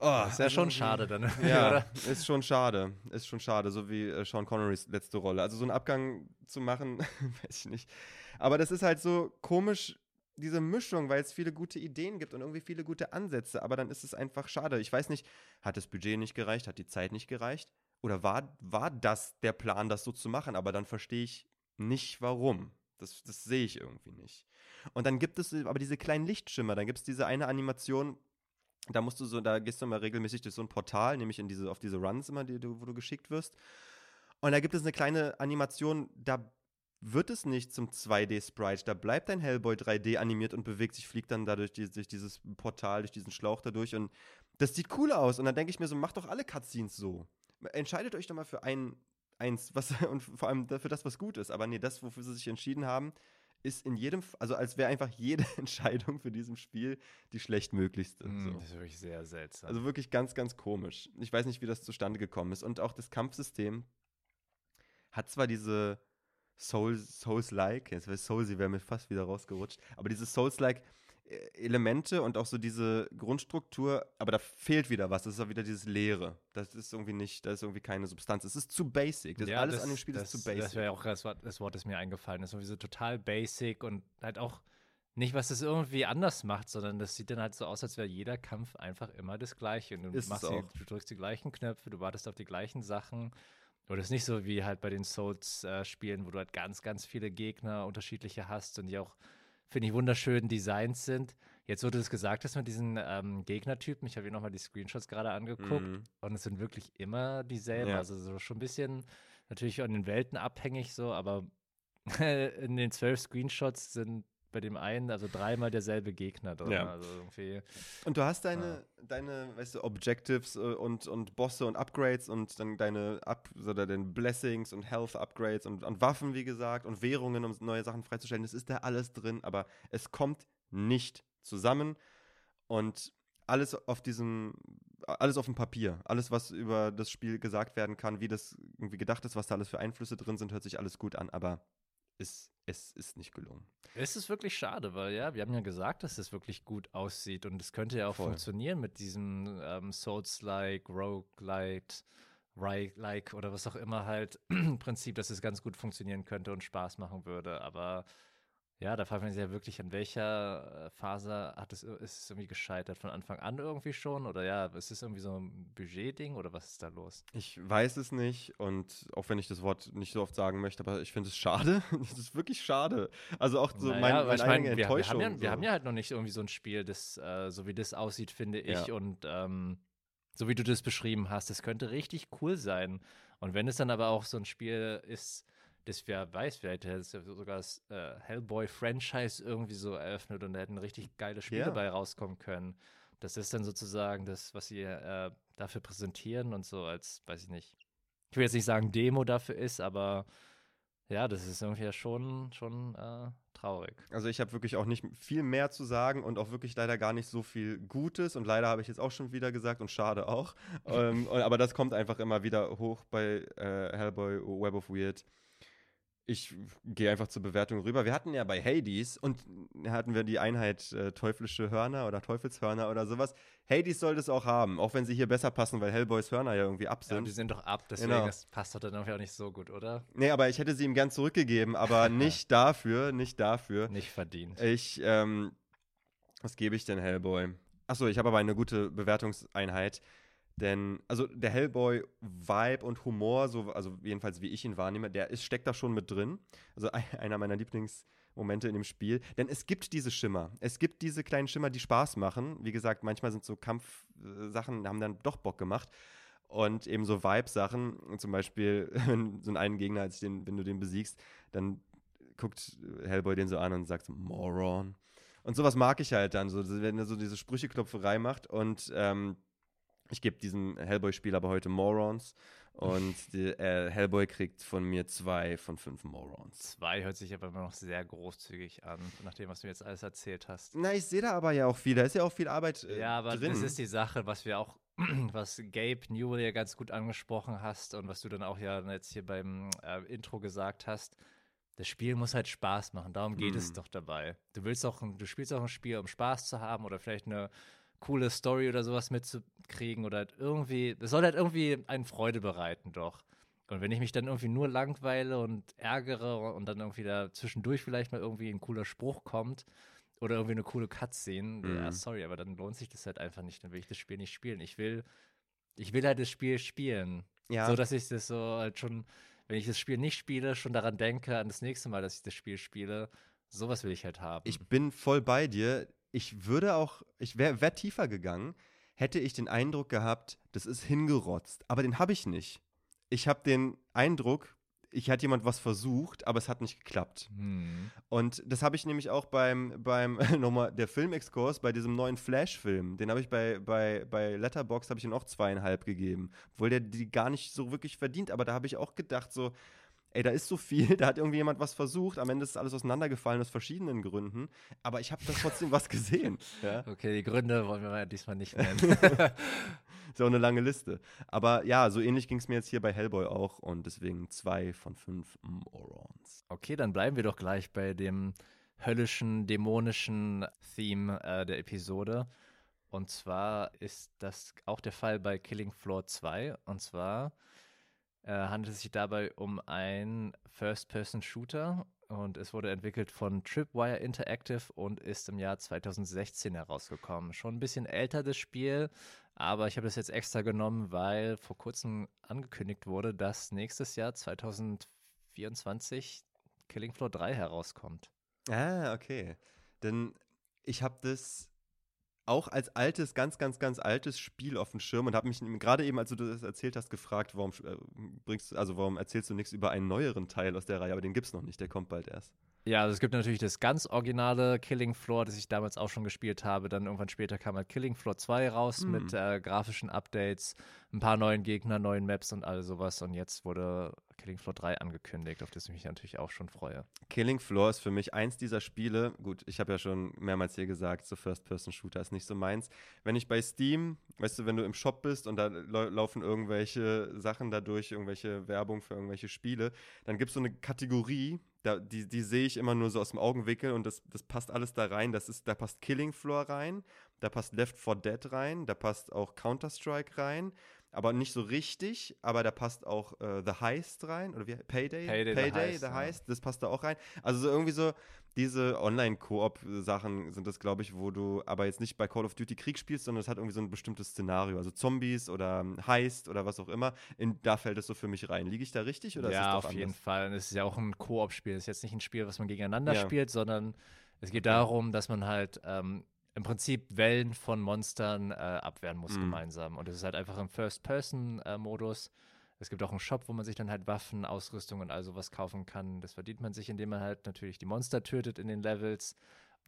Oh, ist ja schon schade dann. Ja, oder? ist schon schade. Ist schon schade, so wie äh, Sean Connerys letzte Rolle. Also so einen Abgang zu machen, weiß ich nicht. Aber das ist halt so komisch, diese Mischung, weil es viele gute Ideen gibt und irgendwie viele gute Ansätze. Aber dann ist es einfach schade. Ich weiß nicht, hat das Budget nicht gereicht, hat die Zeit nicht gereicht? Oder war, war das der Plan, das so zu machen? Aber dann verstehe ich nicht, warum. Das, das sehe ich irgendwie nicht. Und dann gibt es aber diese kleinen Lichtschimmer. Dann gibt es diese eine Animation, da musst du so, da gehst du immer regelmäßig durch so ein Portal, nämlich in diese, auf diese Runs immer, die, wo du geschickt wirst. Und da gibt es eine kleine Animation, da wird es nicht zum 2D-Sprite. Da bleibt dein Hellboy 3D animiert und bewegt sich, fliegt dann dadurch die, durch dieses Portal, durch diesen Schlauch dadurch. Und das sieht cool aus. Und dann denke ich mir so, macht doch alle Cutscenes so. Entscheidet euch doch mal für ein, eins, was, und vor allem für das, was gut ist. Aber nee, das, wofür sie sich entschieden haben, ist in jedem, also als wäre einfach jede Entscheidung für diesem Spiel die schlechtmöglichste. Mm, so. Das ist wirklich sehr seltsam. Also wirklich ganz, ganz komisch. Ich weiß nicht, wie das zustande gekommen ist. Und auch das Kampfsystem hat zwar diese Souls, Souls-like, jetzt wäre Soulsy wäre mir fast wieder rausgerutscht, aber diese Souls-like Elemente und auch so diese Grundstruktur, aber da fehlt wieder was. Das ist auch wieder dieses Leere. Das ist irgendwie nicht, da ist irgendwie keine Substanz. Es ist zu basic. Das Ja, alles das- an dem Spiel das, ist zu basic. Das wäre auch das Wort, das Wort, das mir eingefallen ist. Irgendwie so total basic und halt auch nicht, was es irgendwie anders macht, sondern das sieht dann halt so aus, als wäre jeder Kampf einfach immer das Gleiche. Und du, Ist machst die, du drückst die gleichen Knöpfe, du wartest auf die gleichen Sachen. Oder es ist nicht so wie halt bei den Souls-Spielen, wo du halt ganz, ganz viele Gegner, unterschiedliche hast und die auch, finde ich, wunderschön designt sind. Jetzt, wo du das gesagt hast mit diesen ähm, Gegnertypen, ich habe hier nochmal die Screenshots gerade angeguckt Mhm. und es sind wirklich immer dieselben. Ja. Also so schon ein bisschen natürlich an den Welten abhängig so, aber in den zwölf Screenshots sind bei dem einen also dreimal derselbe Gegner drin. Ja. Also irgendwie. Und du hast deine, deine, weißt du, Objectives äh, und, und Bosse und Upgrades und dann deine Up oder deine Blessings und Health Upgrades und, und Waffen, wie gesagt, und Währungen, um neue Sachen freizustellen. Das ist da alles drin, aber es kommt nicht zusammen. Und alles auf diesem, alles auf dem Papier, alles, was über das Spiel gesagt werden kann, wie das irgendwie gedacht ist, was da alles für Einflüsse drin sind, hört sich alles gut an, aber es, es ist nicht gelungen. Es ist wirklich schade, weil ja, wir haben ja gesagt, dass es wirklich gut aussieht und es könnte ja auch Voll. funktionieren mit diesem ähm, Souls-like, Roguelite, Like oder was auch immer halt Prinzip, dass es ganz gut funktionieren könnte und Spaß machen würde. Aber ja, da fragt man sich ja wirklich, an welcher äh, Phase hat es, ist es irgendwie gescheitert? Von Anfang an irgendwie schon? Oder ja, ist es irgendwie so ein Budgetding oder was ist da los? Ich weiß es nicht und auch wenn ich das Wort nicht so oft sagen möchte, aber ich finde es schade. Es ist wirklich schade. Also auch so Naja, mein, weil meine ich mein, eigene wir, wir, Enttäuschung. haben ja, wir haben ja halt noch nicht irgendwie so ein Spiel, das äh, so wie das aussieht, finde ich. Ja. Und ähm, so wie du das beschrieben hast, das könnte richtig cool sein. Und wenn es dann aber auch so ein Spiel ist, das wer weiß, vielleicht hätte es sogar das äh, Hellboy-Franchise irgendwie so eröffnet und da hätten richtig geile Spiele Ja. bei rauskommen können. Das ist dann sozusagen das, was sie äh, dafür präsentieren und so als, weiß ich nicht. Ich will jetzt nicht sagen, Demo dafür ist, aber ja, das ist irgendwie ja schon, schon äh, traurig. Also ich habe wirklich auch nicht viel mehr zu sagen und auch wirklich leider gar nicht so viel Gutes und leider habe ich jetzt auch schon wieder gesagt und schade auch. ähm, aber das kommt einfach immer wieder hoch bei äh, Hellboy Web of Weird. Ich gehe einfach zur Bewertung rüber. Wir hatten ja bei Hades und hatten wir die Einheit äh, teuflische Hörner oder Teufelshörner oder sowas. Hades soll das auch haben, auch wenn sie hier besser passen, weil Hellboys Hörner ja irgendwie ab Ja, und sind. die sind doch ab, deswegen Genau. das passt doch dann auch nicht so gut, oder? nee, aber ich hätte sie ihm gern zurückgegeben, aber nicht dafür, nicht dafür. Nicht verdient. Ich, ähm, was gebe ich denn Hellboy? Achso, ich habe aber eine gute Bewertungseinheit. Denn, also der Hellboy-Vibe und Humor, so, also jedenfalls wie ich ihn wahrnehme, der ist, steckt da schon mit drin. Also ein- einer meiner Lieblingsmomente in dem Spiel. Denn es gibt diese Schimmer. Es gibt diese kleinen Schimmer, die Spaß machen. Wie gesagt, manchmal sind so Kampfsachen, haben dann doch Bock gemacht. Und eben so Vibe-Sachen, zum Beispiel, wenn so einen Gegner, als den, wenn du den besiegst, dann guckt Hellboy den so an und sagt so, Moron. Und sowas mag ich halt dann, so, wenn er so diese Sprücheklopferei macht. Und ähm, ich gebe diesem Hellboy-Spiel aber heute Morons. Und die, äh, Hellboy kriegt von mir zwei von fünf Morons. Zwei hört sich aber immer noch sehr großzügig an, nach dem, was du mir jetzt alles erzählt hast. Na, ich sehe da aber ja auch viel. Da ist ja auch viel Arbeit äh, ja, aber drin. das ist die Sache, was wir auch, was Gabe Newell ja ganz gut angesprochen hast und was du dann auch ja jetzt hier beim äh, Intro gesagt hast. Das Spiel muss halt Spaß machen, darum geht es Mhm. doch dabei. Du willst auch, du spielst auch ein Spiel, um Spaß zu haben oder vielleicht eine coole Story oder sowas mitzukriegen oder halt irgendwie, es soll halt irgendwie einen Freude bereiten, doch. Und wenn ich mich dann irgendwie nur langweile und ärgere und dann irgendwie da zwischendurch vielleicht mal irgendwie ein cooler Spruch kommt oder irgendwie eine coole Cutscene, ja, Mhm. sorry, aber dann lohnt sich das halt einfach nicht, dann will ich das Spiel nicht spielen. Ich will, ich will halt das Spiel spielen. ja. So, dass ich das so halt schon, wenn ich das Spiel nicht spiele, schon daran denke, an das nächste Mal, dass ich das Spiel spiele. Sowas will ich halt haben. Ich bin voll bei dir. Ich würde auch, ich wäre wär tiefer gegangen, hätte ich den Eindruck gehabt, das ist hingerotzt. Aber den habe ich nicht. Ich habe den Eindruck, ich hat jemand was versucht, aber es hat nicht geklappt. Hm. Und das habe ich nämlich auch beim, beim nochmal, der Filmexkurs, bei diesem neuen Flash-Film, den habe ich bei, bei, bei Letterbox habe ich ihm auch zweieinhalb gegeben. Obwohl der die gar nicht so wirklich verdient, aber da habe ich auch gedacht, so, ey, da ist so viel, da hat irgendwie jemand was versucht, am Ende ist alles auseinandergefallen aus verschiedenen Gründen, aber ich habe da trotzdem was gesehen. Ja? Okay, die Gründe wollen wir diesmal nicht nennen. ist auch eine lange Liste. Aber ja, so ähnlich ging es mir jetzt hier bei Hellboy auch und deswegen zwei von fünf Morons. Okay, dann bleiben wir doch gleich bei dem höllischen, dämonischen Theme äh, der Episode. Und zwar ist das auch der Fall bei Killing Floor 2. Und zwar äh, handelt es sich dabei um einen First-Person-Shooter und es wurde entwickelt von Tripwire Interactive und ist im Jahr 2016 herausgekommen. Schon ein bisschen älter das Spiel, aber ich habe das jetzt extra genommen, weil vor kurzem angekündigt wurde, dass nächstes Jahr 2024 Killing Floor 3 herauskommt. Ah, okay. Denn ich habe das auch als altes, ganz, ganz, ganz altes Spiel auf dem Schirm und habe mich gerade eben, als du das erzählt hast, gefragt, warum äh, bringst also warum erzählst du nichts über einen neueren Teil aus der Reihe, aber den gibt es noch nicht, der kommt bald erst. Ja, also es gibt natürlich das ganz originale Killing Floor, das ich damals auch schon gespielt habe. Dann irgendwann später kam halt Killing Floor 2 raus mhm. mit äh, grafischen Updates, ein paar neuen Gegnern, neuen Maps und all sowas. Und jetzt wurde Killing Floor 3 angekündigt, auf das ich mich natürlich auch schon freue. Killing Floor ist für mich eins dieser Spiele. Gut, ich habe ja schon mehrmals hier gesagt, so First-Person-Shooter ist nicht so meins. Wenn ich bei Steam, weißt du, wenn du im Shop bist und da laufen irgendwelche Sachen dadurch, irgendwelche Werbung für irgendwelche Spiele, dann gibt es so eine Kategorie, da, die, die sehe ich immer nur so aus dem Augenwinkel und das, das passt alles da rein. Das ist, da passt Killing Floor rein, da passt Left 4 Dead rein, da passt auch Counter-Strike rein, aber nicht so richtig, aber da passt auch äh, The Heist rein, oder wie? Payday? Payday, Payday The Heist, The Heist ja. das passt da auch rein. Also so irgendwie so diese Online-Koop-Sachen sind das, glaube ich, wo du aber jetzt nicht bei Call of Duty Krieg spielst, sondern es hat irgendwie so ein bestimmtes Szenario, also Zombies oder Heist oder was auch immer. In, da fällt es so für mich rein. Liege ich da richtig oder ja, ist es auf anders? jeden Fall. Es ist ja auch ein Koop-Spiel. Es ist jetzt nicht ein Spiel, was man gegeneinander ja. spielt, sondern es geht darum, dass man halt ähm, im Prinzip Wellen von Monstern äh, abwehren muss mhm. gemeinsam. Und es ist halt einfach im First-Person-Modus. Es gibt auch einen Shop, wo man sich dann halt Waffen, Ausrüstung und all sowas kaufen kann. Das verdient man sich, indem man halt natürlich die Monster tötet in den Levels.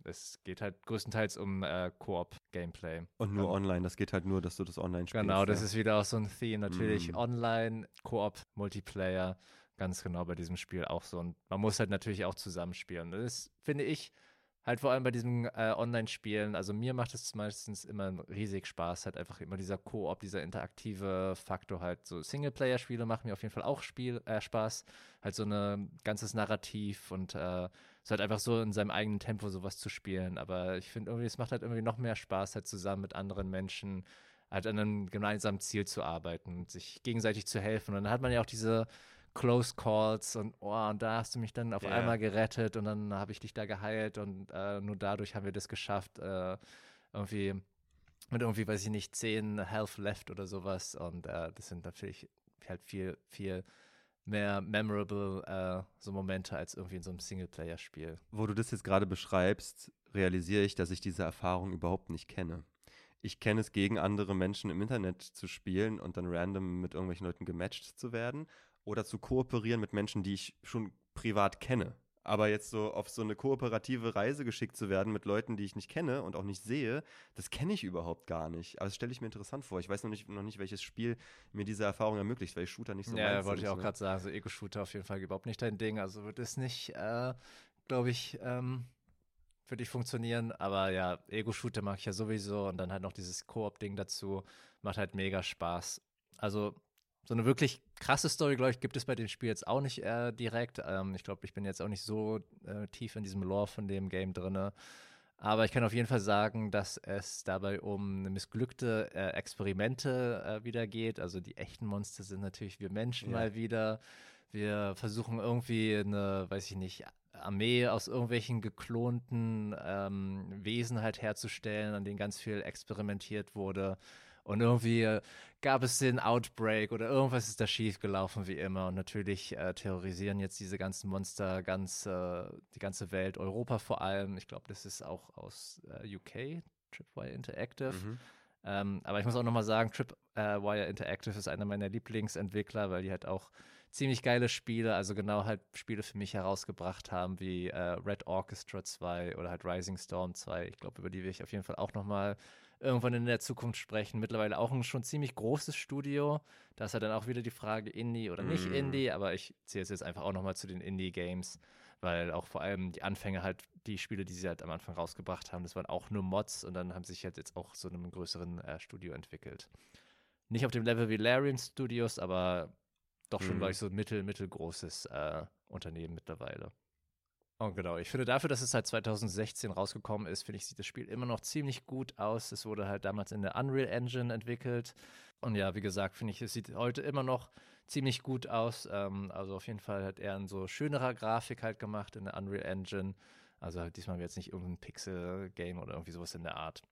Es geht halt größtenteils um äh, Koop-Gameplay. Und nur um, online, das geht halt nur, dass du das online spielst. Genau, das ja. ist wieder auch so ein Theme. Natürlich mm. online, Koop, Multiplayer, ganz genau bei diesem Spiel auch so. Und man muss halt natürlich auch zusammenspielen. Das finde ich halt vor allem bei diesen äh, Online-Spielen, also mir macht es meistens immer riesig Spaß, halt einfach immer dieser Koop, dieser interaktive Faktor halt. So Singleplayer-Spiele machen mir auf jeden Fall auch Spiel, äh, Spaß. Halt so ein ganzes Narrativ und äh, ist halt einfach so in seinem eigenen Tempo sowas zu spielen. Aber ich finde irgendwie, es macht halt irgendwie noch mehr Spaß, halt zusammen mit anderen Menschen halt an einem gemeinsamen Ziel zu arbeiten und sich gegenseitig zu helfen. Und dann hat man ja auch diese Close Calls und oh, und da hast du mich dann auf yeah. einmal gerettet und dann habe ich dich da geheilt und äh, nur dadurch haben wir das geschafft. Äh, irgendwie mit irgendwie, weiß ich nicht, zehn Health left oder sowas. Und äh, das sind natürlich halt viel, viel mehr memorable äh, so Momente als irgendwie in so einem Singleplayer-Spiel. Wo du das jetzt gerade beschreibst, realisiere ich, dass ich diese Erfahrung überhaupt nicht kenne. Ich kenne es, gegen andere Menschen im Internet zu spielen und dann random mit irgendwelchen Leuten gematcht zu werden oder zu kooperieren mit Menschen, die ich schon privat kenne. Aber jetzt so auf so eine kooperative Reise geschickt zu werden mit Leuten, die ich nicht kenne und auch nicht sehe, das kenne ich überhaupt gar nicht. Aber das stelle ich mir interessant vor. Ich weiß noch nicht, noch nicht, welches Spiel mir diese Erfahrung ermöglicht, weil ich Shooter nicht so Ja, wollte ich auch ne? gerade sagen. So Ego-Shooter auf jeden Fall überhaupt nicht dein Ding. Also wird es nicht, äh, glaube ich, ähm, für dich funktionieren. Aber ja, Ego-Shooter mag ich ja sowieso und dann halt noch dieses Koop-Ding dazu. Macht halt mega Spaß. Also so eine wirklich krasse Story, glaube ich, gibt es bei dem Spiel jetzt auch nicht äh, direkt. Ähm, ich glaube, ich bin jetzt auch nicht so äh, tief in diesem Lore von dem Game drin. Aber ich kann auf jeden Fall sagen, dass es dabei um missglückte äh, Experimente äh, wieder geht. Also die echten Monster sind natürlich wir Menschen ja. mal wieder. Wir versuchen irgendwie eine, weiß ich nicht, Armee aus irgendwelchen geklonten ähm, Wesen halt herzustellen, an denen ganz viel experimentiert wurde. Und irgendwie gab es den Outbreak oder irgendwas ist da schiefgelaufen wie immer. Und natürlich äh, terrorisieren jetzt diese ganzen Monster ganz äh, die ganze Welt, Europa vor allem. Ich glaube, das ist auch aus äh, UK, Tripwire Interactive. Mhm. Ähm, aber ich muss auch nochmal sagen, Tripwire Interactive ist einer meiner Lieblingsentwickler, weil die halt auch ziemlich geile Spiele, also genau halt Spiele für mich herausgebracht haben, wie äh, Red Orchestra 2 oder halt Rising Storm 2. Ich glaube, über die will ich auf jeden Fall auch nochmal irgendwann in der Zukunft sprechen. Mittlerweile auch ein schon ziemlich großes Studio. Da ist ja dann auch wieder die Frage Indie oder nicht mm. Indie, aber ich zähle es jetzt einfach auch nochmal zu den Indie-Games, weil auch vor allem die Anfänge halt, die Spiele, die sie halt am Anfang rausgebracht haben, das waren auch nur Mods und dann haben sie sich halt jetzt auch zu einem größeren äh, Studio entwickelt. Nicht auf dem Level wie Larian Studios, aber doch schon, mhm. glaube ich, so ein mittel, mittelgroßes äh, Unternehmen mittlerweile. Und genau, ich finde dafür, dass es seit 2016 rausgekommen ist, finde ich, sieht das Spiel immer noch ziemlich gut aus. Es wurde halt damals in der Unreal Engine entwickelt. Und ja, wie gesagt, finde ich, es sieht heute immer noch ziemlich gut aus. Ähm, also auf jeden Fall hat er in so schönerer Grafik halt gemacht in der Unreal Engine. Also halt diesmal jetzt nicht irgendein Pixel-Game oder irgendwie sowas in der Art.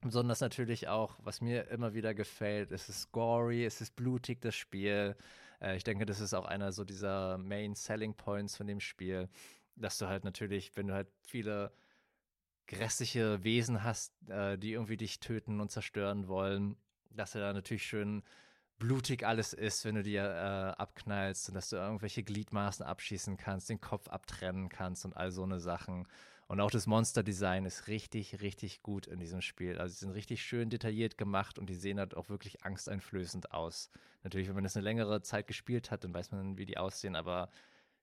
Besonders natürlich auch, was mir immer wieder gefällt, es ist gory, es ist blutig, das Spiel. Äh, ich denke, das ist auch einer so dieser Main Selling Points von dem Spiel, dass du halt natürlich, wenn du halt viele grässliche Wesen hast, äh, die irgendwie dich töten und zerstören wollen, dass er da natürlich schön blutig alles ist, wenn du dir äh, abknallst und dass du irgendwelche Gliedmaßen abschießen kannst, den Kopf abtrennen kannst und all so eine Sachen. Und auch das Monster-Design ist richtig, richtig gut in diesem Spiel. Also sie sind richtig schön detailliert gemacht und die sehen halt auch wirklich angsteinflößend aus. Natürlich, wenn man das eine längere Zeit gespielt hat, dann weiß man, wie die aussehen, aber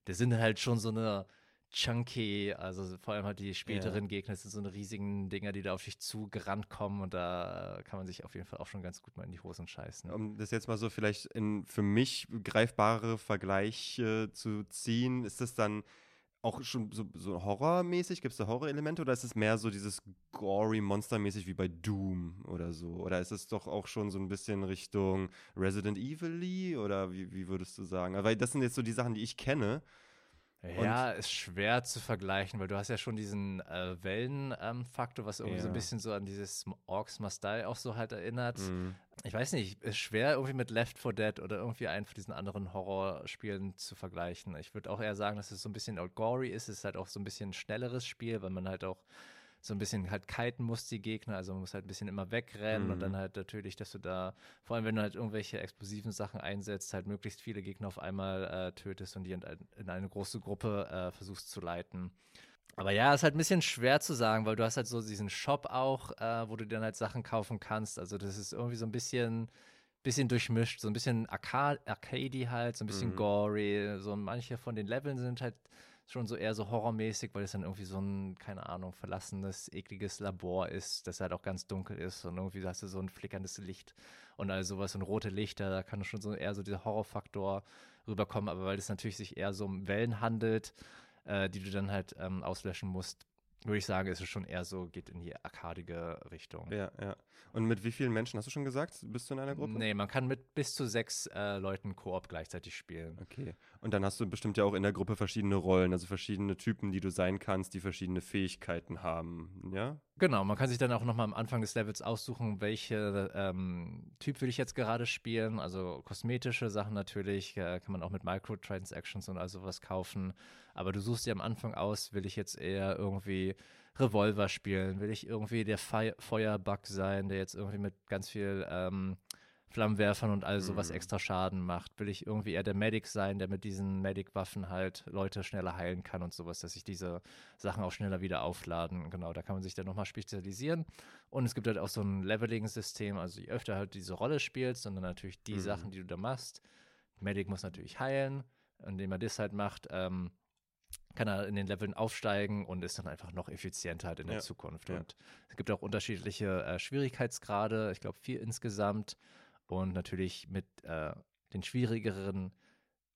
die sind halt schon so eine chunky, also vor allem halt die späteren ja. Gegner sind so eine riesigen Dinger, die da auf dich zugerannt kommen und da kann man sich auf jeden Fall auch schon ganz gut mal in die Hosen scheißen. Um das jetzt mal so vielleicht in für mich greifbare Vergleiche zu ziehen, ist das dann auch schon so, so horrormäßig? Gibt es da Horrorelemente oder ist es mehr so dieses gory Monstermäßig wie bei Doom oder so? Oder ist es doch auch schon so ein bisschen Richtung Resident Evil oder wie, wie würdest du sagen? Weil das sind jetzt so die Sachen, die ich kenne. Ja, ist schwer zu vergleichen, weil du hast ja schon diesen äh, Wellenfaktor, ähm, was irgendwie ja. so ein bisschen so an dieses Orcs Must Die auch so halt erinnert. Mhm. Ich weiß nicht, ist schwer irgendwie mit Left 4 Dead oder irgendwie einen von diesen anderen Horrorspielen zu vergleichen. Ich würde auch eher sagen, dass es so ein bisschen gory ist. Es ist halt auch so ein bisschen ein schnelleres Spiel, weil man halt auch so ein bisschen halt kiten muss, die Gegner. Also man muss halt ein bisschen immer wegrennen mhm. und dann halt natürlich, dass du da, vor allem wenn du halt irgendwelche explosiven Sachen einsetzt, halt möglichst viele Gegner auf einmal äh, tötest und die in, in eine große Gruppe äh, versuchst zu leiten. Aber ja, ist halt ein bisschen schwer zu sagen, weil du hast halt so diesen Shop auch, äh, wo du dann halt Sachen kaufen kannst. Also das ist irgendwie so ein bisschen, bisschen durchmischt, so ein bisschen Arcade, Arcady halt, so ein bisschen mhm. gory. So manche von den Leveln sind halt schon so eher so horrormäßig, weil es dann irgendwie so ein, keine Ahnung, verlassenes, ekliges Labor ist, das halt auch ganz dunkel ist und irgendwie hast du so ein flickerndes Licht und all sowas und rote Lichter, da kann schon so eher so dieser Horrorfaktor rüberkommen, aber weil es natürlich sich eher so um Wellen handelt, äh, die du dann halt ähm, auslöschen musst, würde ich sagen, ist es schon eher so, geht in die arkadige Richtung. Ja, ja. Und mit wie vielen Menschen hast du schon gesagt? Bist du in einer Gruppe? Nee, man kann mit bis zu sechs äh, Leuten Koop gleichzeitig spielen. Okay. Und dann hast du bestimmt ja auch in der Gruppe verschiedene Rollen, also verschiedene Typen, die du sein kannst, die verschiedene Fähigkeiten haben, ja? Genau, man kann sich dann auch nochmal am Anfang des Levels aussuchen, welche ähm, Typ will ich jetzt gerade spielen. Also kosmetische Sachen natürlich, äh, kann man auch mit Microtransactions und all sowas kaufen. Aber du suchst dir am Anfang aus, will ich jetzt eher irgendwie Revolver spielen, will ich irgendwie der Fe Feuerbug sein, der jetzt irgendwie mit ganz viel ähm, Flammenwerfern und all sowas mhm. extra Schaden macht? Will ich irgendwie eher der Medic sein, der mit diesen Medic-Waffen halt Leute schneller heilen kann und sowas, dass sich diese Sachen auch schneller wieder aufladen? Genau, da kann man sich dann nochmal spezialisieren. Und es gibt halt auch so ein Leveling-System, also je öfter halt diese Rolle spielst, sondern natürlich die mhm. Sachen, die du da machst. Medic muss natürlich heilen, indem er das halt macht. Ähm, kann er in den Leveln aufsteigen und ist dann einfach noch effizienter halt in der ja. Zukunft. Und ja. es gibt auch unterschiedliche äh, Schwierigkeitsgrade, ich glaube vier insgesamt. Und natürlich mit äh, den schwierigeren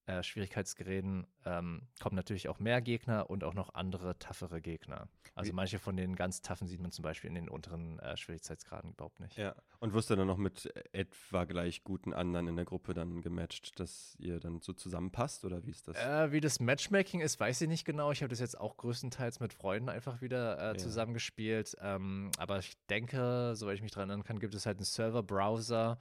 äh, Schwierigkeitsgeräten ähm, kommen natürlich auch mehr Gegner und auch noch andere toughere Gegner. Also manche von den ganz toughen sieht man zum Beispiel in den unteren äh, Schwierigkeitsgraden überhaupt nicht. Ja, und wirst du dann noch mit etwa gleich guten anderen in der Gruppe dann gematcht, dass ihr dann so zusammenpasst oder wie ist das? Äh, wie das Matchmaking ist, weiß ich nicht genau. Ich habe das jetzt auch größtenteils mit Freunden einfach wieder äh, ja. zusammengespielt. Ähm, aber ich denke, soweit ich mich daran erinnern kann, gibt es halt einen Server-Browser,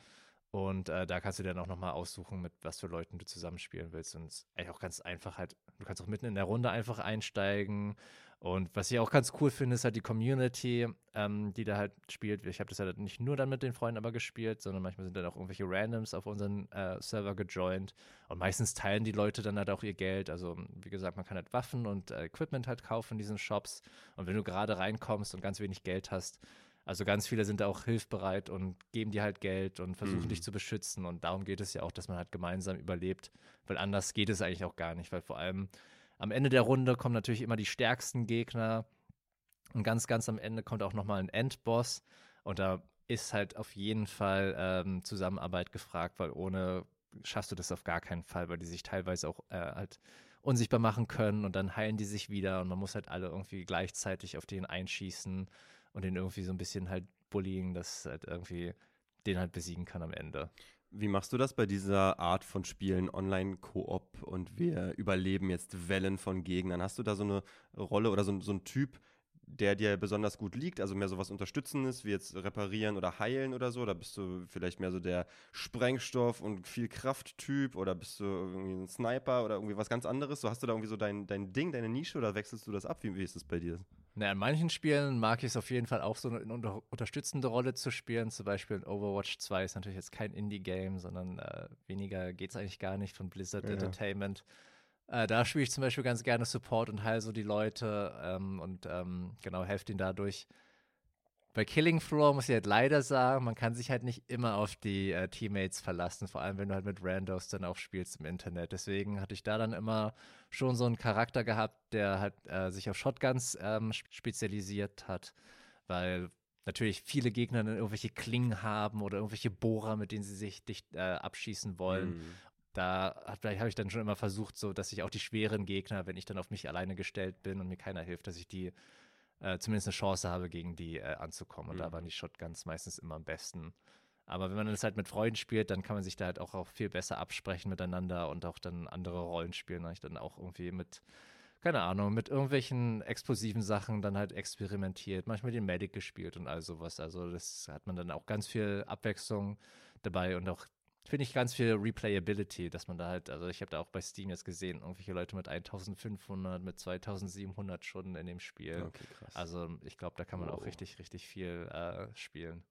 Und äh, da kannst du dann auch nochmal aussuchen, mit was für Leuten du zusammenspielen willst. Und es ist eigentlich auch ganz einfach halt, du kannst auch mitten in der Runde einfach einsteigen. Und was ich auch ganz cool finde, ist halt die Community, ähm, die da halt spielt. Ich habe das halt nicht nur dann mit den Freunden aber gespielt, sondern manchmal sind dann auch irgendwelche Randoms auf unseren äh, Server gejoint. Und meistens teilen die Leute dann halt auch ihr Geld. Also, wie gesagt, man kann halt Waffen und äh, Equipment halt kaufen in diesen Shops. Und wenn du gerade reinkommst und ganz wenig Geld hast, also ganz viele sind da auch hilfbereit und geben dir halt Geld und versuchen mhm. dich zu beschützen. Und darum geht es ja auch, dass man halt gemeinsam überlebt, weil anders geht es eigentlich auch gar nicht, weil vor allem am Ende der Runde kommen natürlich immer die stärksten Gegner. Und ganz, ganz am Ende kommt auch nochmal ein Endboss. Und da ist halt auf jeden Fall ähm, Zusammenarbeit gefragt, weil ohne schaffst du das auf gar keinen Fall, weil die sich teilweise auch äh, halt unsichtbar machen können und dann heilen die sich wieder und man muss halt alle irgendwie gleichzeitig auf den einschießen und den irgendwie so ein bisschen halt bullying, dass halt irgendwie den halt besiegen kann am Ende. Wie machst du das bei dieser Art von Spielen, Online-Koop und wir überleben jetzt Wellen von Gegnern? Hast du da so eine Rolle oder so, so ein Typ, der dir besonders gut liegt, also mehr so was Unterstützendes, wie jetzt reparieren oder heilen oder so? Oder bist du vielleicht mehr so der Sprengstoff- und viel Kraft-Typ oder bist du irgendwie ein Sniper oder irgendwie was ganz anderes? So hast du da irgendwie so dein, dein Ding, deine Nische oder wechselst du das ab? Wie, wie ist das bei dir? Naja, in manchen Spielen mag ich es auf jeden Fall auch so eine unter unterstützende Rolle zu spielen. Zum Beispiel in Overwatch 2 ist natürlich jetzt kein Indie-Game, sondern äh, weniger geht es eigentlich gar nicht von Blizzard ja. Entertainment. Äh, da spiele ich zum Beispiel ganz gerne Support und heile so die Leute ähm, und ähm, genau helfe ihnen dadurch bei Killing Floor muss ich halt leider sagen, man kann sich halt nicht immer auf die äh, Teammates verlassen, vor allem wenn du halt mit Randos dann auch spielst im Internet. Deswegen hatte ich da dann immer schon so einen Charakter gehabt, der halt äh, sich auf Shotguns ähm, spezialisiert hat, weil natürlich viele Gegner dann irgendwelche Klingen haben oder irgendwelche Bohrer, mit denen sie sich dicht äh, abschießen wollen. Mhm. Da habe ich dann schon immer versucht, so dass ich auch die schweren Gegner, wenn ich dann auf mich alleine gestellt bin und mir keiner hilft, dass ich die äh, zumindest eine Chance habe, gegen die äh, anzukommen. Und mhm. da waren die Shotguns meistens immer am besten. Aber wenn man das halt mit Freunden spielt, dann kann man sich da halt auch, auch viel besser absprechen miteinander und auch dann andere Rollen spielen. Da ich dann auch irgendwie mit, keine Ahnung, mit irgendwelchen explosiven Sachen dann halt experimentiert, manchmal den Medic gespielt und all sowas. Also das hat man dann auch ganz viel Abwechslung dabei und auch finde ich ganz viel Replayability, dass man da halt, also ich habe da auch bei Steam jetzt gesehen, irgendwelche Leute mit 1500, mit 2700 Stunden in dem Spiel. Okay, krass. Also ich glaube, da kann man wow. auch richtig, richtig viel äh, spielen.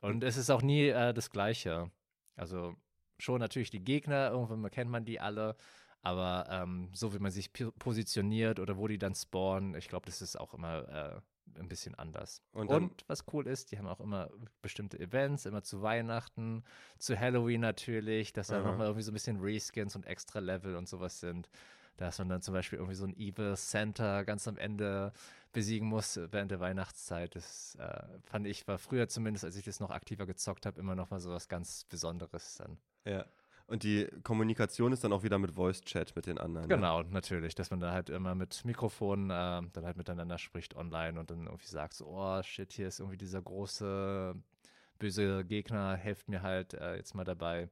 Und es ist auch nie äh, das Gleiche. Also schon natürlich die Gegner, irgendwann kennt man die alle, aber ähm, so wie man sich positioniert oder wo die dann spawnen, ich glaube, das ist auch immer äh, ein bisschen anders. Und, und, was cool ist, die haben auch immer bestimmte Events, immer zu Weihnachten, zu Halloween natürlich, dass da nochmal irgendwie so ein bisschen Reskins und extra Level und sowas sind. Dass man dann zum Beispiel irgendwie so ein Evil Center ganz am Ende besiegen muss während der Weihnachtszeit. Das äh, fand ich, war früher zumindest, als ich das noch aktiver gezockt habe, immer noch mal so was ganz Besonderes dann. Ja. Und die Kommunikation ist dann auch wieder mit Voice-Chat mit den anderen. Ne? Genau, ne? natürlich, dass man da halt immer mit Mikrofon äh, dann halt miteinander spricht online und dann irgendwie sagt so, oh shit, hier ist irgendwie dieser große böse Gegner, helft mir halt äh, jetzt mal dabei.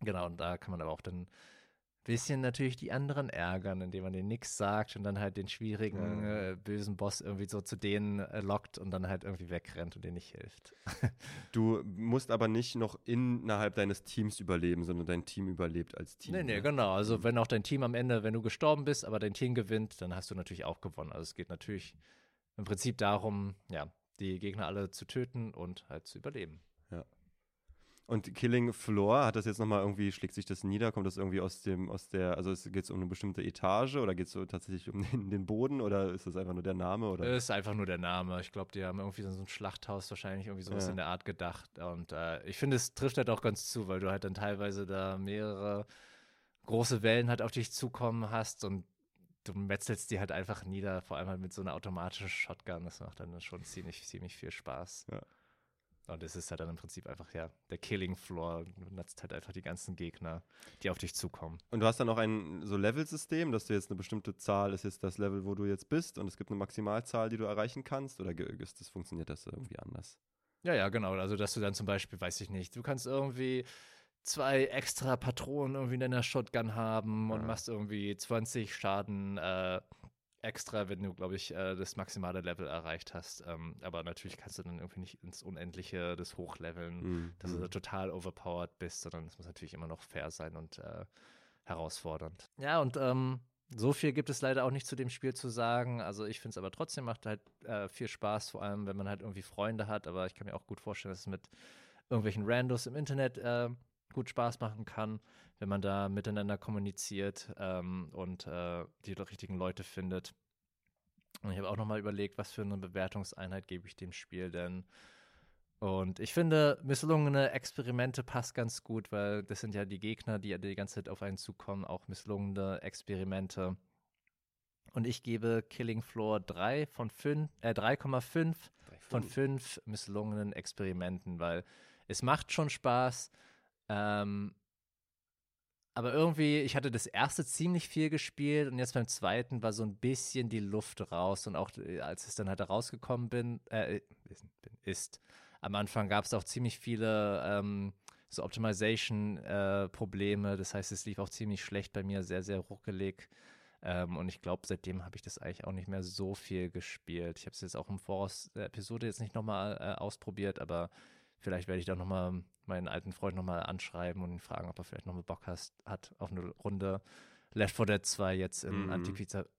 Genau, und da kann man aber auch dann bisschen natürlich die anderen ärgern, indem man denen nichts sagt und dann halt den schwierigen, äh, bösen Boss irgendwie so zu denen äh, lockt und dann halt irgendwie wegrennt und denen nicht hilft. du musst aber nicht noch innerhalb deines Teams überleben, sondern dein Team überlebt als Team. Nee, nee, ne? genau. Also mhm. wenn auch dein Team am Ende, wenn du gestorben bist, aber dein Team gewinnt, dann hast du natürlich auch gewonnen. Also es geht natürlich im Prinzip darum, ja, die Gegner alle zu töten und halt zu überleben. Und Killing Floor, hat das jetzt nochmal irgendwie, schlägt sich das nieder? Kommt das irgendwie aus dem, aus der, also geht es um eine bestimmte Etage oder geht es so tatsächlich um den, den, Boden oder ist das einfach nur der Name? Oder? Es ist einfach nur der Name. Ich glaube, die haben irgendwie so ein Schlachthaus wahrscheinlich irgendwie sowas ja. in der Art gedacht. Und äh, ich finde, es trifft halt auch ganz zu, weil du halt dann teilweise da mehrere große Wellen halt auf dich zukommen hast und du metzelst die halt einfach nieder, vor allem halt mit so einer automatischen Shotgun. Das macht dann schon ziemlich, ziemlich viel Spaß. Ja. Und es ist halt dann im Prinzip einfach, ja, der Killing Floor. Du nutzt halt einfach die ganzen Gegner, die auf dich zukommen. Und du hast dann auch ein so Level-System, dass du jetzt eine bestimmte Zahl ist jetzt das Level, wo du jetzt bist und es gibt eine Maximalzahl, die du erreichen kannst oder ist das, funktioniert das irgendwie anders? Ja, ja, genau. Also, dass du dann zum Beispiel, weiß ich nicht, du kannst irgendwie zwei extra Patronen irgendwie in deiner Shotgun haben ja. und machst irgendwie 20 Schaden äh, extra, wenn du, glaube ich, äh, das maximale Level erreicht hast. Ähm, aber natürlich kannst du dann irgendwie nicht ins Unendliche das hochleveln, mhm. dass du total overpowered bist, sondern es muss natürlich immer noch fair sein und äh, herausfordernd. Ja, und ähm, so viel gibt es leider auch nicht zu dem Spiel zu sagen. Also ich finde es aber trotzdem macht halt äh, viel Spaß, vor allem wenn man halt irgendwie Freunde hat. Aber ich kann mir auch gut vorstellen, dass es mit irgendwelchen Randos im Internet äh, gut Spaß machen kann, wenn man da miteinander kommuniziert ähm, und äh, die richtigen Leute findet. Und ich habe auch nochmal überlegt, was für eine Bewertungseinheit gebe ich dem Spiel denn. Und ich finde, misslungene Experimente passt ganz gut, weil das sind ja die Gegner, die die ganze Zeit auf einen zukommen, auch misslungene Experimente. Und ich gebe Killing Floor 3 von 5, äh 3,5 von 5 misslungenen Experimenten, weil es macht schon Spaß. Ähm, aber irgendwie, ich hatte das erste ziemlich viel gespielt und jetzt beim zweiten war so ein bisschen die Luft raus. Und auch äh, als ich dann halt rausgekommen bin, äh, ist, am Anfang gab es auch ziemlich viele ähm, so Optimization-Probleme. Äh, das heißt, es lief auch ziemlich schlecht bei mir, sehr, sehr ruckelig. Ähm, und ich glaube, seitdem habe ich das eigentlich auch nicht mehr so viel gespielt. Ich habe es jetzt auch im Voraus der Episode jetzt nicht nochmal äh, ausprobiert, aber vielleicht werde ich da nochmal meinen alten Freund nochmal anschreiben und ihn fragen, ob er vielleicht nochmal Bock has, hat auf eine Runde Left 4 Dead 2 jetzt in mm.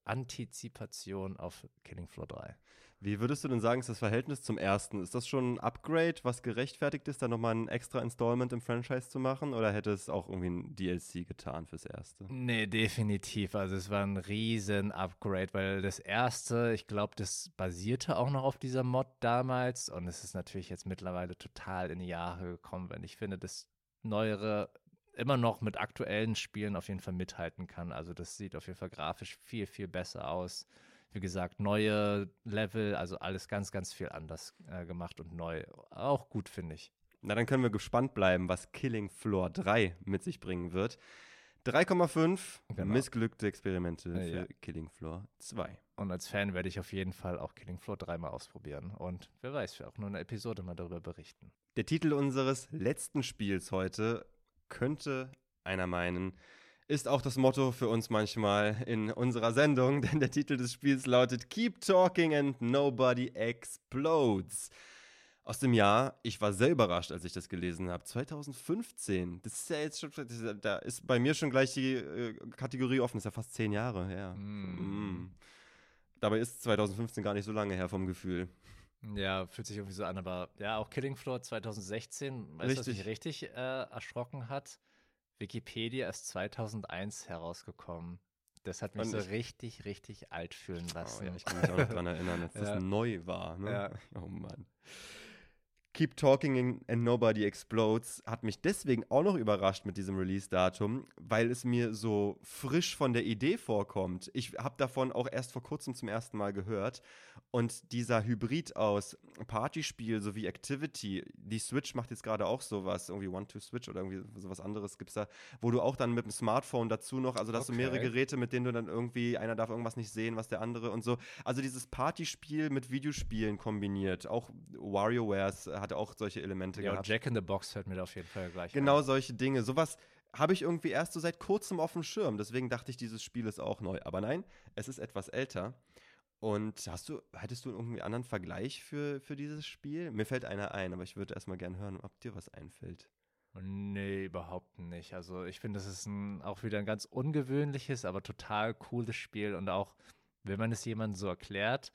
Antizipation auf Killing Floor 3. Wie würdest du denn sagen, ist das Verhältnis zum ersten? Ist das schon ein Upgrade, was gerechtfertigt ist, da nochmal ein extra Installment im Franchise zu machen? Oder hätte es auch irgendwie ein DLC getan fürs erste? Nee, definitiv. Also es war ein riesen Upgrade, weil das erste, ich glaube, das basierte auch noch auf dieser Mod damals. Und es ist natürlich jetzt mittlerweile total in die Jahre gekommen, wenn ich finde, das neuere immer noch mit aktuellen Spielen auf jeden Fall mithalten kann. Also das sieht auf jeden Fall grafisch viel, viel besser aus wie gesagt, neue Level, also alles ganz, ganz viel anders äh, gemacht und neu. Auch gut, finde ich. Na, dann können wir gespannt bleiben, was Killing Floor 3 mit sich bringen wird. 3,5 genau. missglückte Experimente für ja. Killing Floor 2. Und als Fan werde ich auf jeden Fall auch Killing Floor 3 mal ausprobieren. Und wer weiß, wir auch nur eine Episode mal darüber berichten. Der Titel unseres letzten Spiels heute könnte einer meinen, ist auch das Motto für uns manchmal in unserer Sendung, denn der Titel des Spiels lautet Keep Talking and Nobody Explodes. Aus dem Jahr, ich war sehr überrascht, als ich das gelesen habe, 2015. Das ist ja jetzt schon, da ist bei mir schon gleich die äh, Kategorie offen, das ist ja fast zehn Jahre her. Mm. Mm. Dabei ist 2015 gar nicht so lange her vom Gefühl. Ja, fühlt sich irgendwie so an, aber ja, auch Killing Floor 2016, weißt du, was mich richtig äh, erschrocken hat? Wikipedia ist 2001 herausgekommen. Das hat mich Und so richtig, richtig alt fühlen lassen. Oh, ja, ich kann mich auch noch daran erinnern, dass ja. das neu war. Ne? Ja. Oh Mann. Keep Talking and Nobody Explodes hat mich deswegen auch noch überrascht mit diesem Release-Datum, weil es mir so frisch von der Idee vorkommt. Ich habe davon auch erst vor kurzem zum ersten Mal gehört. Und dieser Hybrid aus Partyspiel sowie Activity, die Switch macht jetzt gerade auch sowas, irgendwie One-to-Switch oder irgendwie sowas anderes gibt es da, wo du auch dann mit dem Smartphone dazu noch, also dass okay. du mehrere Geräte, mit denen du dann irgendwie, einer darf irgendwas nicht sehen, was der andere und so. Also dieses Partyspiel mit Videospielen kombiniert. Auch WarioWares hatte auch solche Elemente ja, gehabt. Jack in the Box fällt mir da auf jeden Fall gleich Genau an. solche Dinge. Sowas habe ich irgendwie erst so seit kurzem auf dem Schirm. Deswegen dachte ich, dieses Spiel ist auch neu. Aber nein, es ist etwas älter. Und hast du, hättest du irgendwie einen anderen Vergleich für, für dieses Spiel? Mir fällt einer ein, aber ich würde erstmal gerne hören, ob dir was einfällt. Nee, überhaupt nicht. Also ich finde, das ist ein, auch wieder ein ganz ungewöhnliches, aber total cooles Spiel. Und auch, wenn man es jemandem so erklärt,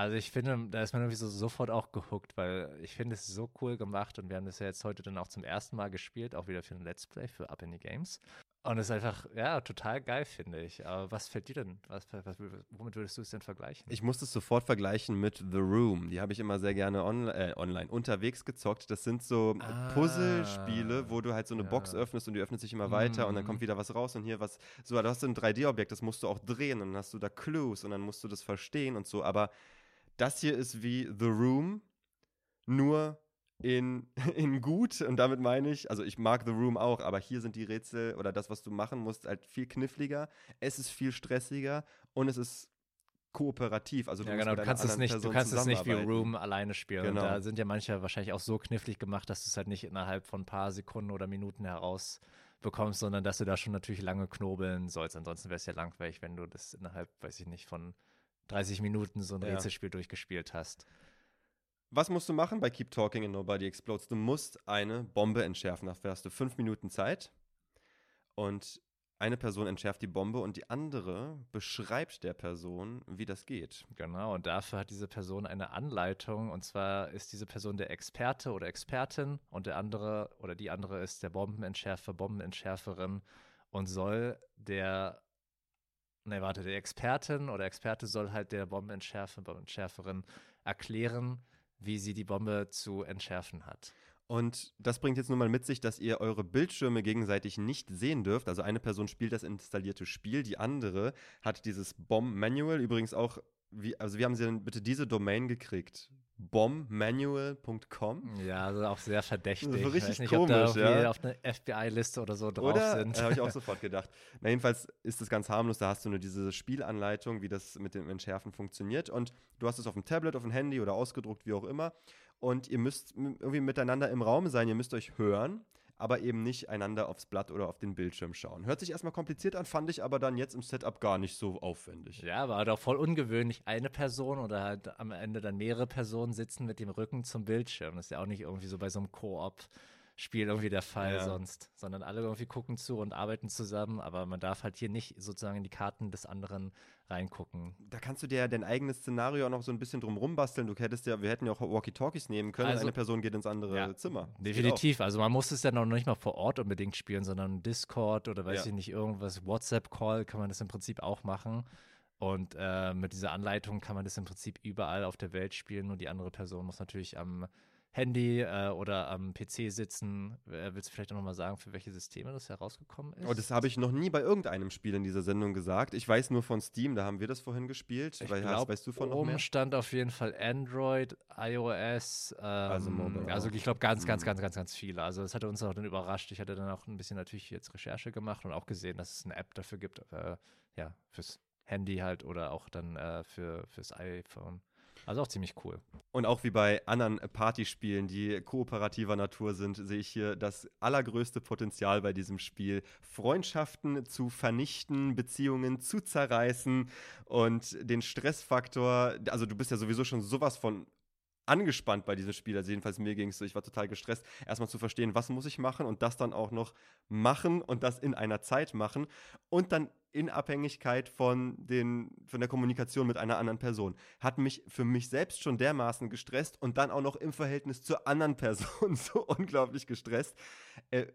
also ich finde, da ist man irgendwie so sofort auch gehuckt, weil ich finde, es so cool gemacht und wir haben das ja jetzt heute dann auch zum ersten Mal gespielt, auch wieder für ein Let's Play für Up in the Games. Und es ist einfach, ja, total geil, finde ich. Aber was fällt dir denn? Was, was, womit würdest du es denn vergleichen? Ich muss es sofort vergleichen mit The Room. Die habe ich immer sehr gerne on, äh, online unterwegs gezockt. Das sind so ah, Puzzlespiele, wo du halt so eine ja. Box öffnest und die öffnet sich immer weiter und dann kommt mhm. wieder was raus und hier was. So, du hast so ein 3D-Objekt, das musst du auch drehen und dann hast du da Clues und dann musst du das verstehen und so. Aber das hier ist wie The Room, nur in, in gut und damit meine ich, also ich mag The Room auch, aber hier sind die Rätsel oder das, was du machen musst, halt viel kniffliger, es ist viel stressiger und es ist kooperativ. Also du ja, genau, du kannst es nicht, du kannst es nicht wie Room alleine spielen. Genau. Da sind ja manche wahrscheinlich auch so knifflig gemacht, dass du es halt nicht innerhalb von ein paar Sekunden oder Minuten heraus bekommst, sondern dass du da schon natürlich lange knobeln sollst. Ansonsten wäre es ja langweilig, wenn du das innerhalb, weiß ich nicht, von 30 Minuten so ein ja. Rätselspiel durchgespielt hast. Was musst du machen bei Keep Talking and Nobody Explodes? Du musst eine Bombe entschärfen. Dafür hast du fünf Minuten Zeit. Und eine Person entschärft die Bombe und die andere beschreibt der Person, wie das geht. Genau, und dafür hat diese Person eine Anleitung. Und zwar ist diese Person der Experte oder Expertin und der andere oder die andere ist der Bombenentschärfer, Bombenentschärferin und soll der, ne, warte, der Expertin oder Experte soll halt der Bombenentschärfer, Bombenentschärferin erklären, wie sie die Bombe zu entschärfen hat. Und das bringt jetzt nun mal mit sich, dass ihr eure Bildschirme gegenseitig nicht sehen dürft. Also eine Person spielt das installierte Spiel, die andere hat dieses Bomb-Manual. Übrigens auch, wie, also wie haben sie denn bitte diese Domain gekriegt? bombmanual.com. Ja, also auch sehr verdächtig. Das ist richtig nicht, komisch, ja. auf einer FBI-Liste oder so drauf oder? sind. habe ich auch sofort gedacht. Na, jedenfalls ist das ganz harmlos. Da hast du nur diese Spielanleitung, wie das mit dem Entschärfen funktioniert. Und du hast es auf dem Tablet, auf dem Handy oder ausgedruckt, wie auch immer. Und ihr müsst irgendwie miteinander im Raum sein. Ihr müsst euch hören aber eben nicht einander aufs Blatt oder auf den Bildschirm schauen. Hört sich erstmal kompliziert an, fand ich aber dann jetzt im Setup gar nicht so aufwendig. Ja, war doch voll ungewöhnlich, eine Person oder halt am Ende dann mehrere Personen sitzen mit dem Rücken zum Bildschirm. Das ist ja auch nicht irgendwie so bei so einem Koop. Spiel irgendwie der Fall ja. sonst, sondern alle irgendwie gucken zu und arbeiten zusammen, aber man darf halt hier nicht sozusagen in die Karten des anderen reingucken. Da kannst du dir ja dein eigenes Szenario auch noch so ein bisschen drum basteln. Du hättest ja, wir hätten ja auch Walkie-Talkies nehmen können. Also, eine Person geht ins andere ja, Zimmer. Definitiv. Also man muss es ja noch nicht mal vor Ort unbedingt spielen, sondern Discord oder weiß ja. ich nicht, irgendwas, WhatsApp-Call kann man das im Prinzip auch machen. Und äh, mit dieser Anleitung kann man das im Prinzip überall auf der Welt spielen und die andere Person muss natürlich am Handy äh, oder am PC sitzen. Äh, willst du vielleicht auch nochmal sagen, für welche Systeme das herausgekommen ist? Oh, das habe ich noch nie bei irgendeinem Spiel in dieser Sendung gesagt. Ich weiß nur von Steam, da haben wir das vorhin gespielt. Ich glaub, weißt du von oben stand auf jeden Fall Android, iOS. Ähm, also Mobile. Also ich glaube ganz, ganz, mhm. ganz, ganz, ganz viele. Also das hatte uns auch dann überrascht. Ich hatte dann auch ein bisschen natürlich jetzt Recherche gemacht und auch gesehen, dass es eine App dafür gibt. Äh, ja, fürs Handy halt oder auch dann äh, für, fürs iPhone. Also auch ziemlich cool. Und auch wie bei anderen Partyspielen, die kooperativer Natur sind, sehe ich hier das allergrößte Potenzial bei diesem Spiel. Freundschaften zu vernichten, Beziehungen zu zerreißen und den Stressfaktor, also du bist ja sowieso schon sowas von angespannt bei diesem Spiel. Also jedenfalls mir ging es so, ich war total gestresst, erstmal zu verstehen, was muss ich machen und das dann auch noch machen und das in einer Zeit machen und dann in Abhängigkeit von, den, von der Kommunikation mit einer anderen Person. Hat mich für mich selbst schon dermaßen gestresst und dann auch noch im Verhältnis zur anderen Person so unglaublich gestresst. Äh,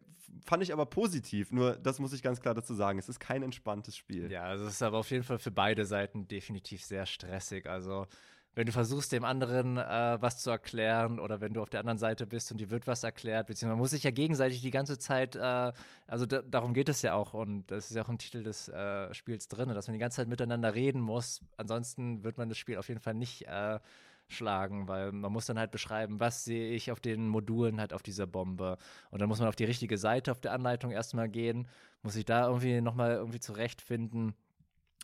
fand ich aber positiv, nur das muss ich ganz klar dazu sagen. Es ist kein entspanntes Spiel. Ja, also es ist aber auf jeden Fall für beide Seiten definitiv sehr stressig. Also wenn du versuchst, dem anderen äh, was zu erklären oder wenn du auf der anderen Seite bist und dir wird was erklärt, beziehungsweise man muss sich ja gegenseitig die ganze Zeit, äh, also da, darum geht es ja auch und das ist ja auch im Titel des äh, Spiels drin, dass man die ganze Zeit miteinander reden muss. Ansonsten wird man das Spiel auf jeden Fall nicht äh, schlagen, weil man muss dann halt beschreiben, was sehe ich auf den Modulen halt auf dieser Bombe und dann muss man auf die richtige Seite auf der Anleitung erstmal gehen, muss sich da irgendwie nochmal irgendwie zurechtfinden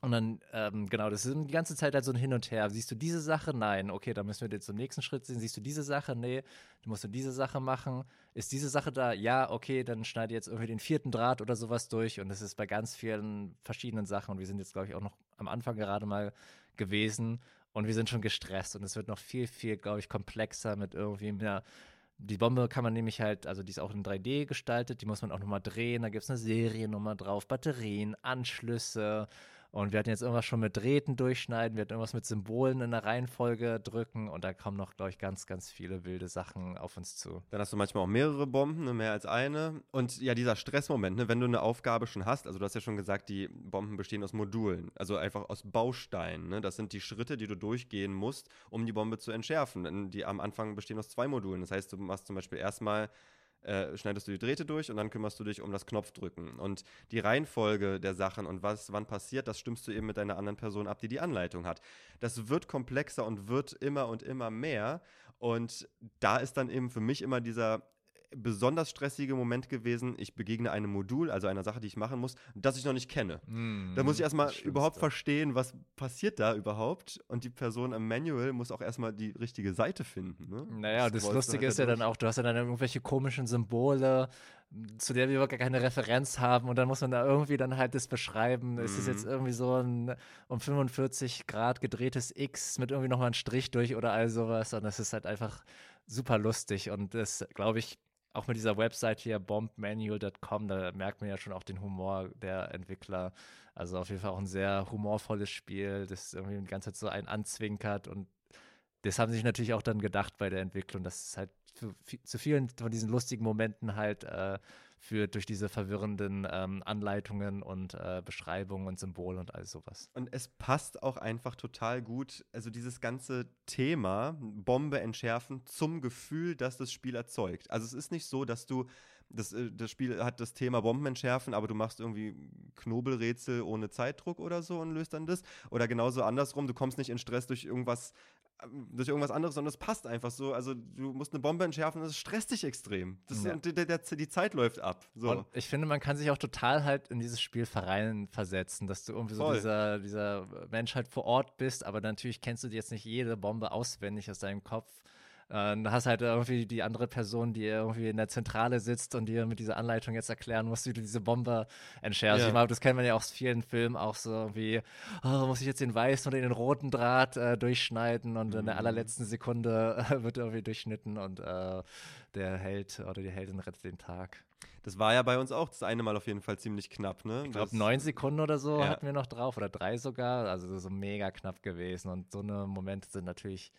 und dann, ähm, genau, das ist die ganze Zeit halt so ein Hin und Her. Siehst du diese Sache? Nein. Okay, dann müssen wir jetzt zum nächsten Schritt sehen. Siehst du diese Sache? Nee. Du musst du diese Sache machen. Ist diese Sache da? Ja, okay, dann schneide jetzt irgendwie den vierten Draht oder sowas durch. Und das ist bei ganz vielen verschiedenen Sachen. Und wir sind jetzt, glaube ich, auch noch am Anfang gerade mal gewesen. Und wir sind schon gestresst. Und es wird noch viel, viel, glaube ich, komplexer mit irgendwie mehr. Die Bombe kann man nämlich halt, also die ist auch in 3D gestaltet, die muss man auch nochmal drehen, da gibt es eine Seriennummer drauf, Batterien, Anschlüsse und wir hatten jetzt irgendwas schon mit Drähten durchschneiden, wir hatten irgendwas mit Symbolen in der Reihenfolge drücken und da kommen noch, glaube ich, ganz, ganz viele wilde Sachen auf uns zu. Dann hast du manchmal auch mehrere Bomben, mehr als eine. Und ja, dieser Stressmoment, ne, wenn du eine Aufgabe schon hast, also du hast ja schon gesagt, die Bomben bestehen aus Modulen, also einfach aus Bausteinen. Ne? Das sind die Schritte, die du durchgehen musst, um die Bombe zu entschärfen. Die am Anfang bestehen aus zwei Modulen. Das heißt, du machst zum Beispiel erstmal äh, schneidest du die Drähte durch und dann kümmerst du dich um das Knopfdrücken. Und die Reihenfolge der Sachen und was wann passiert, das stimmst du eben mit deiner anderen Person ab, die die Anleitung hat. Das wird komplexer und wird immer und immer mehr. Und da ist dann eben für mich immer dieser besonders stressige Moment gewesen. Ich begegne einem Modul, also einer Sache, die ich machen muss, das ich noch nicht kenne. Mm, da muss ich erstmal überhaupt verstehen, was passiert da überhaupt. Und die Person am Manual muss auch erstmal die richtige Seite finden. Ne? Naja, das, das Lustige ist ja dann auch, du hast ja dann irgendwelche komischen Symbole, zu der wir gar keine Referenz haben und dann muss man da irgendwie dann halt das beschreiben. Es ist jetzt mhm. irgendwie so ein um 45 Grad gedrehtes X mit irgendwie nochmal ein Strich durch oder all sowas und das ist halt einfach super lustig und das, glaube ich, auch mit dieser Website hier bombmanual.com, da merkt man ja schon auch den Humor der Entwickler. Also auf jeden Fall auch ein sehr humorvolles Spiel, das irgendwie die ganze Zeit so einen anzwinkert und das haben sich natürlich auch dann gedacht bei der Entwicklung, dass es halt zu, zu vielen von diesen lustigen Momenten halt äh, führt durch diese verwirrenden ähm, Anleitungen und äh, Beschreibungen und Symbole und all sowas. Und es passt auch einfach total gut, also dieses ganze Thema Bombe entschärfen zum Gefühl, das das Spiel erzeugt. Also es ist nicht so, dass du das, äh, das Spiel hat das Thema Bomben entschärfen, aber du machst irgendwie Knobelrätsel ohne Zeitdruck oder so und löst dann das. Oder genauso andersrum, du kommst nicht in Stress durch irgendwas durch irgendwas anderes, sondern es passt einfach so. Also du musst eine Bombe entschärfen, das stresst dich extrem. Das, ja. die, die, die, Zeit läuft ab. So. Und ich finde, man kann sich auch total halt in dieses Spiel verreinen versetzen, dass du irgendwie so dieser, dieser Mensch halt vor Ort bist, aber natürlich kennst du jetzt nicht jede Bombe auswendig aus deinem Kopf. Äh, dann hast halt irgendwie die andere Person, die irgendwie in der Zentrale sitzt und dir mit dieser Anleitung jetzt erklären muss, wie du diese Bombe entschärfst. Ja. Ich meine, das kennt man ja aus vielen Filmen auch so wie, oh, muss ich jetzt den weißen oder den roten Draht äh, durchschneiden und mhm. in der mhm. allerletzten Sekunde äh, wird irgendwie durchschnitten und äh, der Held oder die Heldin rettet den Tag. Das war ja bei uns auch das eine Mal auf jeden Fall ziemlich knapp, ne? Ich glaube, neun Sekunden oder so ja. hatten wir noch drauf oder drei sogar. Also so mega knapp gewesen. Und so eine Momente sind natürlich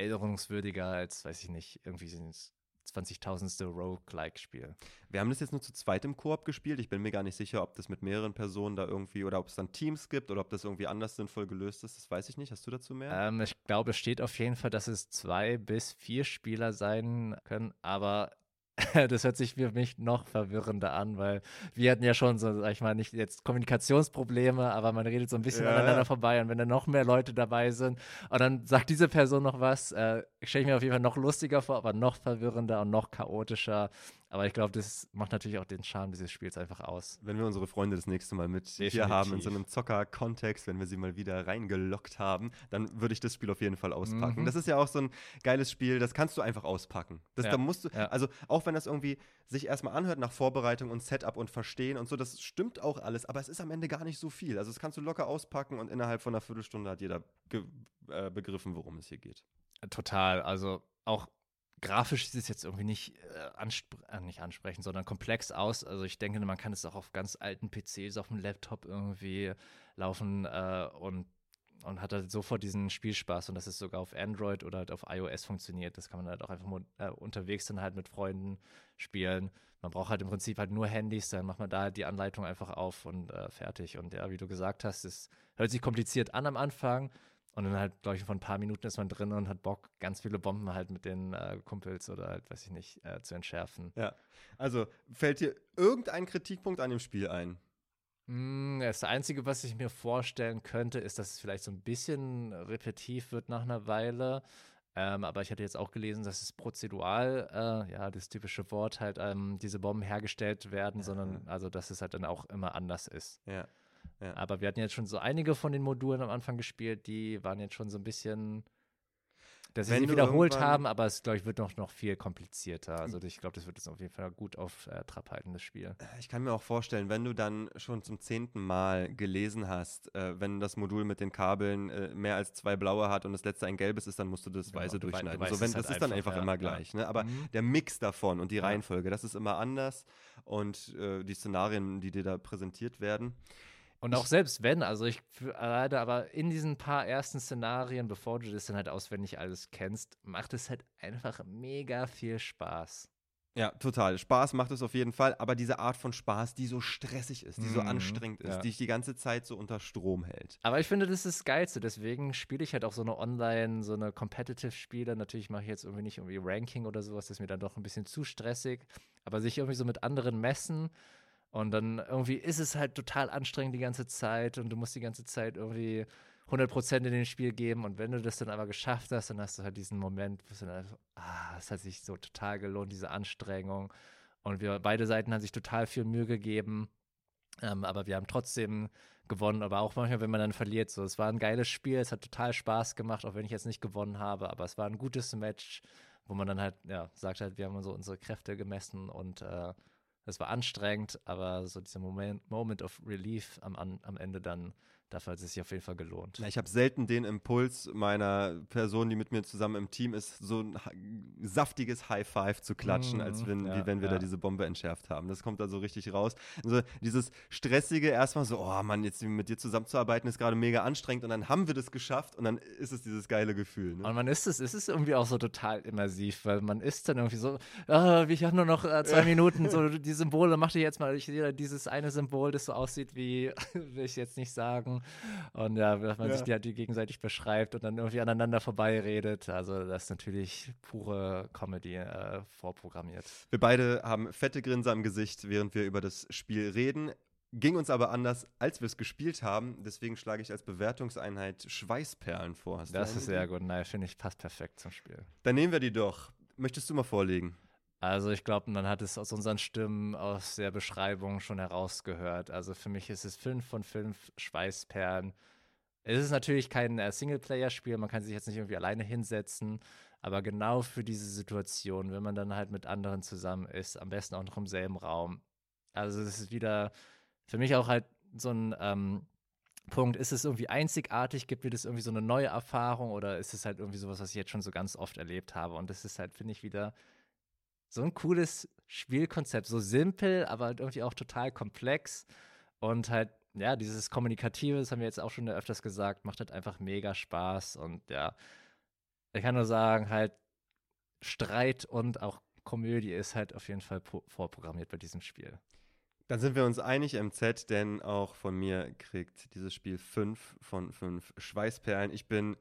erinnerungswürdiger als, weiß ich nicht, irgendwie sind es 20.000. Roguelike-Spiel. Wir haben das jetzt nur zu zweit im Koop gespielt. Ich bin mir gar nicht sicher, ob das mit mehreren Personen da irgendwie oder ob es dann Teams gibt oder ob das irgendwie anders sinnvoll gelöst ist. Das weiß ich nicht. Hast du dazu mehr? Ähm, ich glaube, es steht auf jeden Fall, dass es zwei bis vier Spieler sein können, aber das hört sich für mich noch verwirrender an, weil wir hatten ja schon so, sag ich mal, nicht jetzt Kommunikationsprobleme, aber man redet so ein bisschen ja. aneinander vorbei und wenn dann noch mehr Leute dabei sind und dann sagt diese Person noch was, äh, stelle ich mir auf jeden Fall noch lustiger vor, aber noch verwirrender und noch chaotischer. Aber ich glaube, das macht natürlich auch den Charme dieses Spiels einfach aus. Wenn wir unsere Freunde das nächste Mal mit Definitiv. hier haben, in so einem Zocker-Kontext, wenn wir sie mal wieder reingelockt haben, dann würde ich das Spiel auf jeden Fall auspacken. Mhm. Das ist ja auch so ein geiles Spiel, das kannst du einfach auspacken. Das, ja. Da musst du, ja. also auch wenn das irgendwie sich erstmal anhört nach Vorbereitung und Setup und Verstehen und so, das stimmt auch alles, aber es ist am Ende gar nicht so viel. Also das kannst du locker auspacken und innerhalb von einer Viertelstunde hat jeder äh, begriffen, worum es hier geht. Total. Also auch grafisch sieht es jetzt irgendwie nicht, äh, anspr äh, nicht ansprechend, sondern komplex aus. Also ich denke, man kann es auch auf ganz alten PCs, auf dem Laptop irgendwie laufen äh, und, und hat halt sofort diesen Spielspaß und das ist sogar auf Android oder halt auf iOS funktioniert. Das kann man halt auch einfach äh, unterwegs dann halt mit Freunden spielen. Man braucht halt im Prinzip halt nur Handys, dann macht man da halt die Anleitung einfach auf und äh, fertig. Und ja, wie du gesagt hast, es hört sich kompliziert an am Anfang, und dann halt, glaube ich, von ein paar Minuten ist man drin und hat Bock, ganz viele Bomben halt mit den äh, Kumpels oder halt, weiß ich nicht, äh, zu entschärfen. Ja. Also, fällt dir irgendein Kritikpunkt an dem Spiel ein? Mm, das Einzige, was ich mir vorstellen könnte, ist, dass es vielleicht so ein bisschen repetitiv wird nach einer Weile. Ähm, aber ich hatte jetzt auch gelesen, dass es prozedural, äh, ja, das typische Wort, halt ähm, diese Bomben hergestellt werden, ja. sondern also, dass es halt dann auch immer anders ist. Ja. Ja. Aber wir hatten jetzt schon so einige von den Modulen am Anfang gespielt, die waren jetzt schon so ein bisschen, dass sie sich wiederholt haben, aber es, glaube ich, wird noch, noch viel komplizierter. Also ich glaube, das wird jetzt auf jeden Fall gut auf äh, Trab halten, das Spiel. Ich kann mir auch vorstellen, wenn du dann schon zum zehnten Mal gelesen hast, äh, wenn das Modul mit den Kabeln äh, mehr als zwei blaue hat und das letzte ein gelbes ist, dann musst du das genau, weiße durchschneiden. So, wenn, das halt ist dann einfach, ja, immer gleich. Ne? Aber mhm. der Mix davon und die Reihenfolge, das ist immer anders und äh, die Szenarien, die dir da präsentiert werden. Und auch selbst wenn, also ich leider, aber in diesen paar ersten Szenarien, bevor du das dann halt auswendig alles kennst, macht es halt einfach mega viel Spaß. Ja, total. Spaß macht es auf jeden Fall, aber diese Art von Spaß, die so stressig ist, die mhm. so anstrengend ist, ja. die dich die ganze Zeit so unter Strom hält. Aber ich finde, das ist das Geilste. Deswegen spiele ich halt auch so eine Online, so eine Competitive-Spiele. Natürlich mache ich jetzt irgendwie nicht irgendwie Ranking oder sowas, das ist mir dann doch ein bisschen zu stressig. Aber sich irgendwie so mit anderen messen und dann irgendwie ist es halt total anstrengend die ganze Zeit und du musst die ganze Zeit irgendwie 100% in dem Spiel geben. Und wenn du das dann aber geschafft hast, dann hast du halt diesen Moment, wo du dann so, ah, es hat sich so total gelohnt, diese Anstrengung. Und wir beide Seiten haben sich total viel Mühe gegeben. Ähm, aber wir haben trotzdem gewonnen, aber auch manchmal, wenn man dann verliert. So, es war ein geiles Spiel, es hat total Spaß gemacht, auch wenn ich jetzt nicht gewonnen habe, aber es war ein gutes Match, wo man dann halt, ja, sagt halt, wir haben so unsere Kräfte gemessen und äh, es war anstrengend, aber so dieser Moment, Moment of Relief am, am Ende dann dafür hat es sich auf jeden Fall gelohnt. Ja, ich habe selten den Impuls meiner Person, die mit mir zusammen im Team ist, so ein saftiges High Five zu klatschen, mm, als wenn, ja, wie wenn wir ja. da diese Bombe entschärft haben. Das kommt da so richtig raus. Also dieses stressige erstmal so, oh Mann, jetzt mit dir zusammenzuarbeiten ist gerade mega anstrengend und dann haben wir das geschafft und dann ist es dieses geile Gefühl. Ne? Und man ist es, ist es irgendwie auch so total immersiv, weil man ist dann irgendwie so, oh, ich habe nur noch äh, zwei Minuten, so die Symbole, mach dir jetzt mal ich, dieses eine Symbol, das so aussieht wie, will ich jetzt nicht sagen, und ja, dass man ja. sich die halt gegenseitig beschreibt und dann irgendwie aneinander vorbeiredet. Also das ist natürlich pure Comedy äh, vorprogrammiert. Wir beide haben fette Grinse am Gesicht, während wir über das Spiel reden. Ging uns aber anders, als wir es gespielt haben. Deswegen schlage ich als Bewertungseinheit Schweißperlen vor. Hast das ist sehr gut. Nein, finde ich, passt perfekt zum Spiel. Dann nehmen wir die doch. Möchtest du mal vorlegen? Also ich glaube, man hat es aus unseren Stimmen, aus der Beschreibung schon herausgehört. Also für mich ist es 5 von 5 Schweißperlen. Es ist natürlich kein äh, Singleplayer-Spiel, man kann sich jetzt nicht irgendwie alleine hinsetzen, aber genau für diese Situation, wenn man dann halt mit anderen zusammen ist, am besten auch noch im selben Raum. Also es ist wieder für mich auch halt so ein ähm, Punkt, ist es irgendwie einzigartig, gibt mir das irgendwie so eine neue Erfahrung oder ist es halt irgendwie sowas, was ich jetzt schon so ganz oft erlebt habe und das ist halt, finde ich, wieder so ein cooles Spielkonzept, so simpel, aber halt irgendwie auch total komplex und halt, ja, dieses Kommunikative, das haben wir jetzt auch schon öfters gesagt, macht halt einfach mega Spaß und ja, ich kann nur sagen, halt Streit und auch Komödie ist halt auf jeden Fall vorprogrammiert bei diesem Spiel. Dann sind wir uns einig, MZ, denn auch von mir kriegt dieses Spiel 5 von 5 Schweißperlen. Ich bin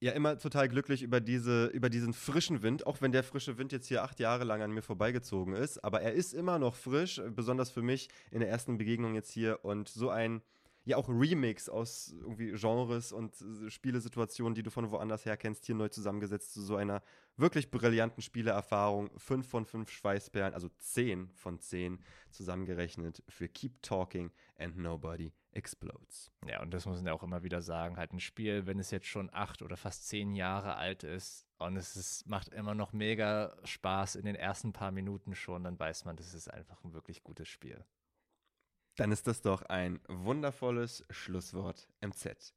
ja immer total glücklich über, diese, über diesen frischen Wind, auch wenn der frische Wind jetzt hier acht Jahre lang an mir vorbeigezogen ist. Aber er ist immer noch frisch, besonders für mich in der ersten Begegnung jetzt hier. Und so ein, ja auch Remix aus irgendwie Genres und Spielesituationen, die du von woanders her kennst, hier neu zusammengesetzt zu so einer wirklich brillanten Spielerfahrung. Fünf von fünf Schweißperlen, also zehn von zehn zusammengerechnet für Keep Talking and Nobody explodes. Ja, und das muss man ja auch immer wieder sagen, halt ein Spiel, wenn es jetzt schon acht oder fast zehn Jahre alt ist und es ist, macht immer noch mega Spaß in den ersten paar Minuten schon, dann weiß man, das ist einfach ein wirklich gutes Spiel. Dann ist das doch ein wundervolles Schlusswort MZ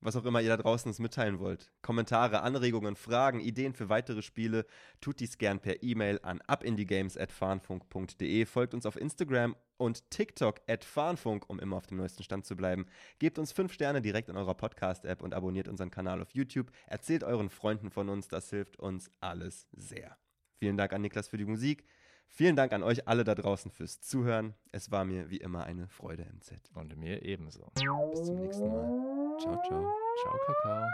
was auch immer ihr da draußen uns mitteilen wollt. Kommentare, Anregungen, Fragen, Ideen für weitere Spiele, tut dies gern per E-Mail an abindiegames.farnfunk.de. Folgt uns auf Instagram und TikTok at Farnfunk, um immer auf dem neuesten Stand zu bleiben. Gebt uns fünf Sterne direkt in eurer Podcast-App und abonniert unseren Kanal auf YouTube. Erzählt euren Freunden von uns, das hilft uns alles sehr. Vielen Dank an Niklas für die Musik. Vielen Dank an euch alle da draußen fürs Zuhören. Es war mir wie immer eine Freude, MZ. Und mir ebenso. Bis zum nächsten Mal. Ciao, ciao. Ciao, Kakao.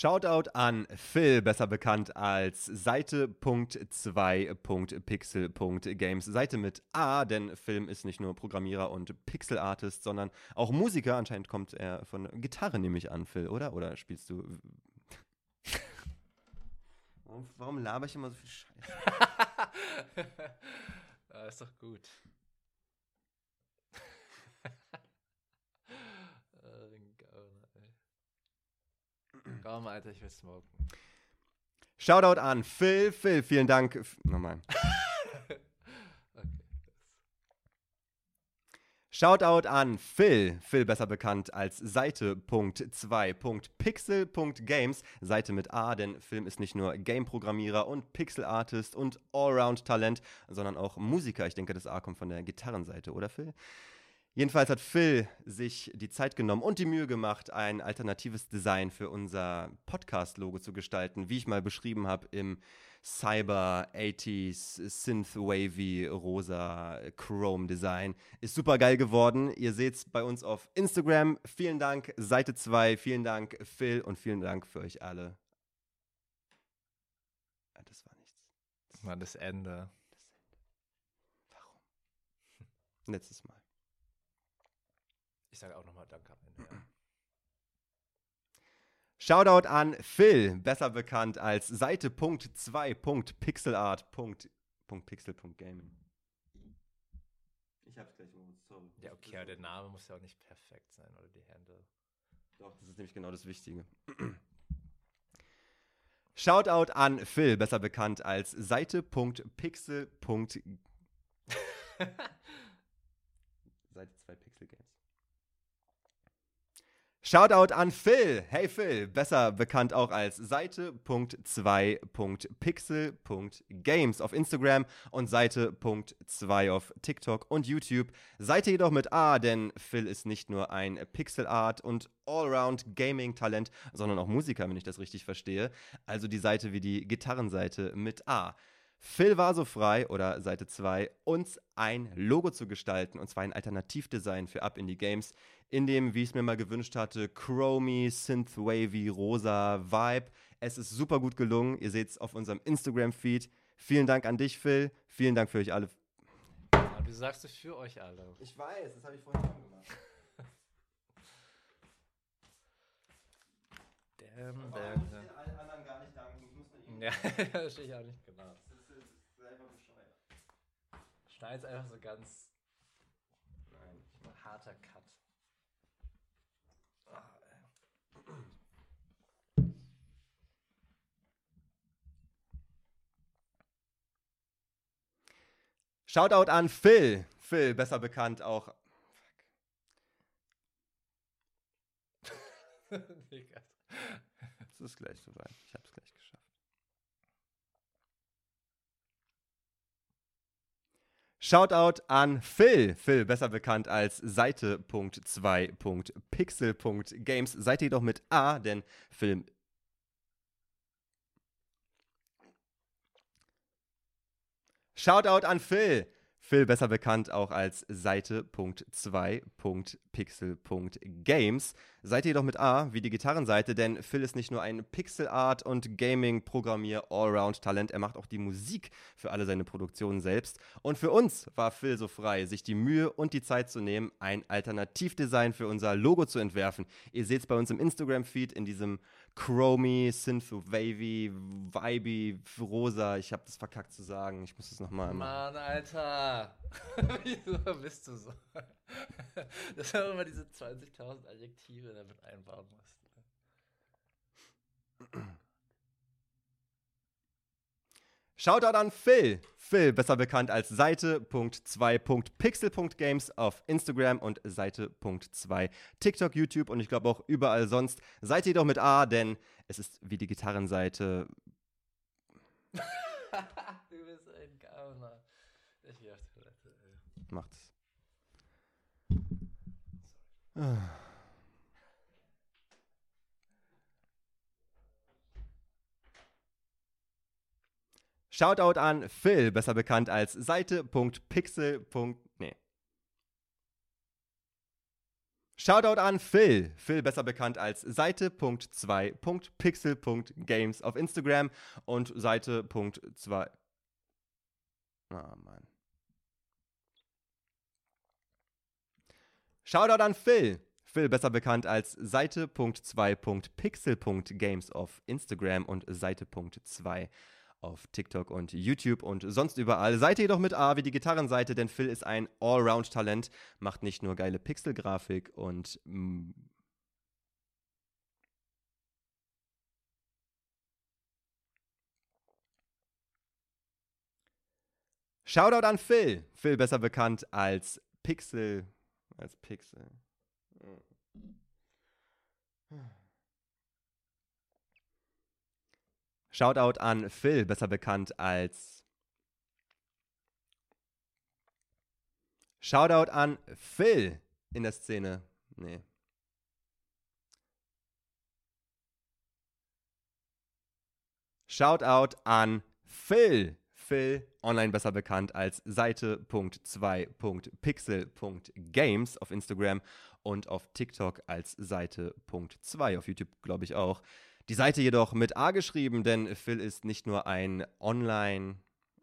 Shoutout an Phil, besser bekannt als Seite.2.pixel.games. Seite mit A, denn Film ist nicht nur Programmierer und Pixel-Artist, sondern auch Musiker. Anscheinend kommt er von Gitarre, nehme ich an, Phil, oder? Oder spielst du. warum, warum laber ich immer so viel Scheiße? ist doch gut. Komm, Alter, ich will smoken. Shoutout an Phil. Phil, vielen Dank. Nochmal. Shoutout an Phil, Phil besser bekannt als Seite.2.pixel.games, Seite mit A, denn Film ist nicht nur Game-Programmierer und Pixel-Artist und Allround-Talent, sondern auch Musiker. Ich denke, das A kommt von der Gitarrenseite, oder Phil? Jedenfalls hat Phil sich die Zeit genommen und die Mühe gemacht, ein alternatives Design für unser Podcast-Logo zu gestalten, wie ich mal beschrieben habe im Cyber 80s Synth-Wavy rosa Chrome Design. Ist super geil geworden. Ihr seht es bei uns auf Instagram. Vielen Dank, Seite 2. Vielen Dank, Phil. Und vielen Dank für euch alle. Ah, das war nichts. Das war das Ende. Das Ende. Warum? Letztes Mal. Ich sage auch nochmal Danke am Ende. Ja. Shoutout an Phil, besser bekannt als Seite.2.pixelart.pixel.gaming. Ich hab's gleich mal, sorry. Ja, okay, aber der Name muss ja auch nicht perfekt sein oder die Handle. Doch, das ist nämlich genau das Wichtige. Shoutout an Phil, besser bekannt als Seite.pixel. Seite 2 Pixel Games. Shoutout an Phil. Hey Phil, besser bekannt auch als Seite.2.pixel.games auf Instagram und Seite.2 auf TikTok und YouTube. Seite jedoch mit A, denn Phil ist nicht nur ein Pixel-Art und Allround Gaming-Talent, sondern auch Musiker, wenn ich das richtig verstehe. Also die Seite wie die Gitarrenseite mit A. Phil war so frei, oder Seite 2, uns ein Logo zu gestalten, und zwar ein Alternativdesign für Up Indie Games, in dem, wie ich es mir mal gewünscht hatte, Chromie, Synthwavy, rosa Vibe. Es ist super gut gelungen. Ihr seht es auf unserem Instagram-Feed. Vielen Dank an dich, Phil. Vielen Dank für euch alle. Aber du sagst es für euch alle. Ich weiß, das habe ich vorhin schon gemacht. damn, damn. Ich den allen anderen gar nicht danken. Ich muss nur Ja, das stehe ich auch nicht genau. Das ist selber bescheuert. Schneid's einfach so ganz. Nein. Harter Cut. Shoutout an Phil. Phil, besser bekannt auch. Fuck. es ist gleich soweit. Ich hab's gleich geschafft. Shoutout an Phil. Phil, besser bekannt als Seite.2.pixel.games. Seid ihr doch mit A, denn Phil Shoutout an Phil. Phil besser bekannt auch als Seite.2.pixel.games. Seid ihr jedoch mit A wie die Gitarrenseite, denn Phil ist nicht nur ein Pixel-Art und Gaming-Programmier-Allround-Talent, er macht auch die Musik für alle seine Produktionen selbst. Und für uns war Phil so frei, sich die Mühe und die Zeit zu nehmen, ein Alternativdesign für unser Logo zu entwerfen. Ihr seht es bei uns im Instagram-Feed in diesem Chromie, Synth Wavy, Vibey, Rosa. Ich habe das verkackt zu sagen. Ich muss es nochmal. Mann, Alter. Wieso bist du so? das sind immer diese 20.000 Adjektive damit einbauen musst. Shoutout an Phil. Phil, besser bekannt als Seite.2.pixel.games auf Instagram und Seite.2 TikTok, YouTube und ich glaube auch überall sonst. Seid ihr doch mit A, denn es ist wie die Gitarrenseite. du bist ein Gauner. Ich Toilette. Macht's. Ah. Shoutout an Phil, besser bekannt als Seite.pixel. Nee. Shoutout an Phil. Phil, besser bekannt als Seite.2.pixel.games auf Instagram und Seite.2. Ah, Mann. Shoutout an Phil. Phil, besser bekannt als Seite.2.pixel.games auf Instagram und Seite.2 auf TikTok und YouTube und sonst überall. Seite jedoch mit A wie die Gitarrenseite, denn Phil ist ein Allround-Talent, macht nicht nur geile Pixelgrafik und mm, Shoutout an Phil. Phil besser bekannt als Pixel. Als Pixel. Shoutout an Phil, besser bekannt als. Shoutout an Phil in der Szene. Nee. Shoutout an Phil. Phil, online besser bekannt als Seite.2.pixel.games auf Instagram und auf TikTok als Seite.2 auf YouTube, glaube ich auch. Die Seite jedoch mit A geschrieben, denn Phil ist nicht nur ein Online.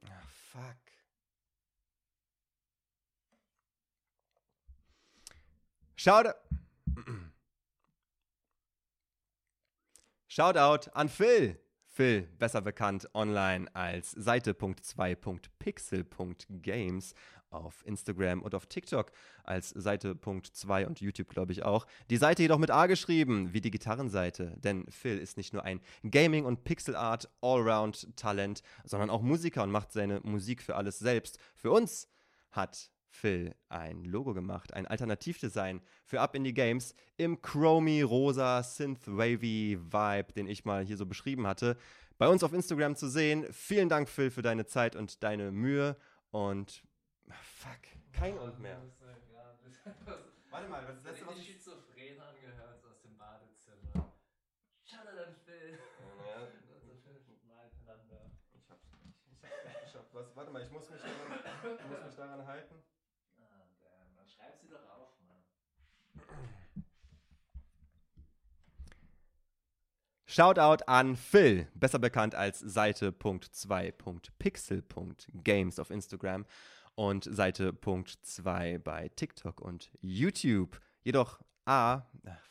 Ach, fuck. Shoutout. Shoutout an Phil. Phil, besser bekannt online als Seite.2.pixel.games auf Instagram und auf TikTok als Seite.2 und YouTube, glaube ich auch. Die Seite jedoch mit A geschrieben, wie die Gitarrenseite, denn Phil ist nicht nur ein Gaming- und Pixelart Allround-Talent, sondern auch Musiker und macht seine Musik für alles selbst. Für uns hat Phil ein Logo gemacht, ein Alternativdesign für Up Indie Games im Chromie rosa Synth-Wavy Vibe, den ich mal hier so beschrieben hatte. Bei uns auf Instagram zu sehen. Vielen Dank, Phil, für deine Zeit und deine Mühe. Und fuck, kein und mehr. Warte mal, das letzte, was ich... schizophren angehört aus dem Badezimmer. Schade dann, Phil. Ja, ja. Ich hab's nicht. Ich hab's nicht geschafft. Was, warte mal, ich muss mich daran, ich muss mich daran halten. Schreib sie doch auf, Mann. Shoutout an Phil, besser bekannt als Seite.2.pixel.games auf Instagram und Seite.2 bei TikTok und YouTube. Jedoch A. Ach,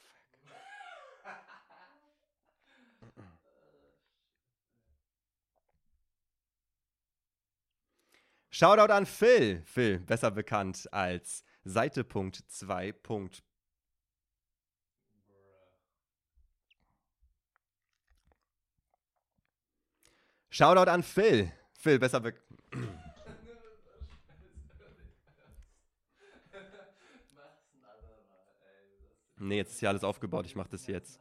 Shoutout an Phil. Phil, besser bekannt als Seite.2. Shoutout an Phil. Phil, besser be Nee, jetzt ist ja alles aufgebaut. Ich mach das jetzt.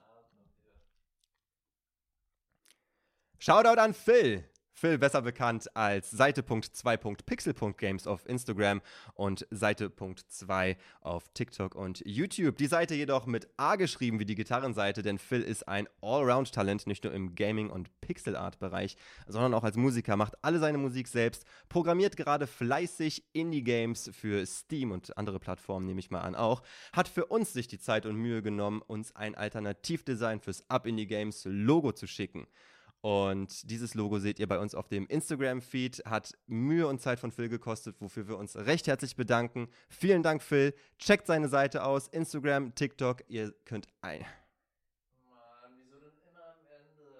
Shoutout an Phil. Phil, besser bekannt als Seite.2.pixel.games auf Instagram und Seite.2 auf TikTok und YouTube. Die Seite jedoch mit A geschrieben wie die Gitarrenseite, denn Phil ist ein Allround-Talent, nicht nur im Gaming- und Pixel-Art-Bereich, sondern auch als Musiker, macht alle seine Musik selbst, programmiert gerade fleißig Indie-Games für Steam und andere Plattformen, nehme ich mal an auch, hat für uns sich die Zeit und Mühe genommen, uns ein Alternativdesign fürs Up Indie Games Logo zu schicken. Und dieses Logo seht ihr bei uns auf dem Instagram-Feed. Hat Mühe und Zeit von Phil gekostet, wofür wir uns recht herzlich bedanken. Vielen Dank, Phil. Checkt seine Seite aus. Instagram, TikTok. Ihr könnt ein. Mann, wieso denn immer am Ende?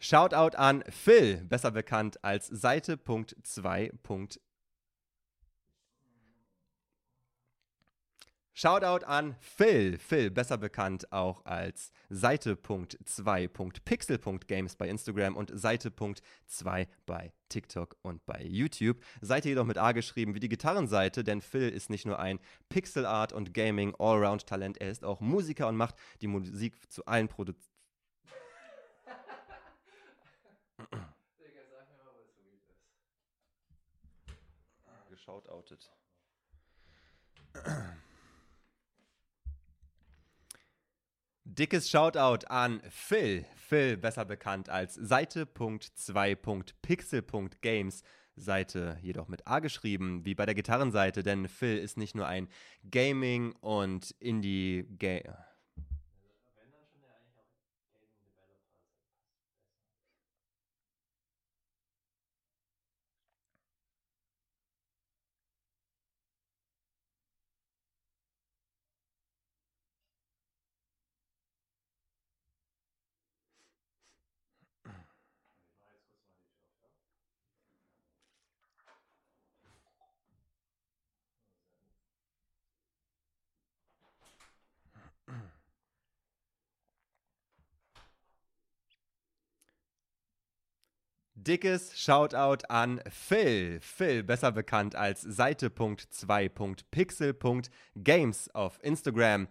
Shoutout an Phil, besser bekannt als Seite.2.1 Shoutout an Phil. Phil, besser bekannt auch als Seite.2.pixel.games bei Instagram und Seite.2 bei TikTok und bei YouTube. Seite jedoch mit A geschrieben wie die Gitarrenseite, denn Phil ist nicht nur ein Pixel Art und Gaming Allround Talent, er ist auch Musiker und macht die Musik zu allen Produkten. Dickes Shoutout an Phil. Phil, besser bekannt als Seite.2.pixel.games. Seite jedoch mit A geschrieben, wie bei der Gitarrenseite, denn Phil ist nicht nur ein Gaming- und Indie-Game. Dickes Shoutout an Phil. Phil, besser bekannt als Seite.2.pixel.games auf Instagram.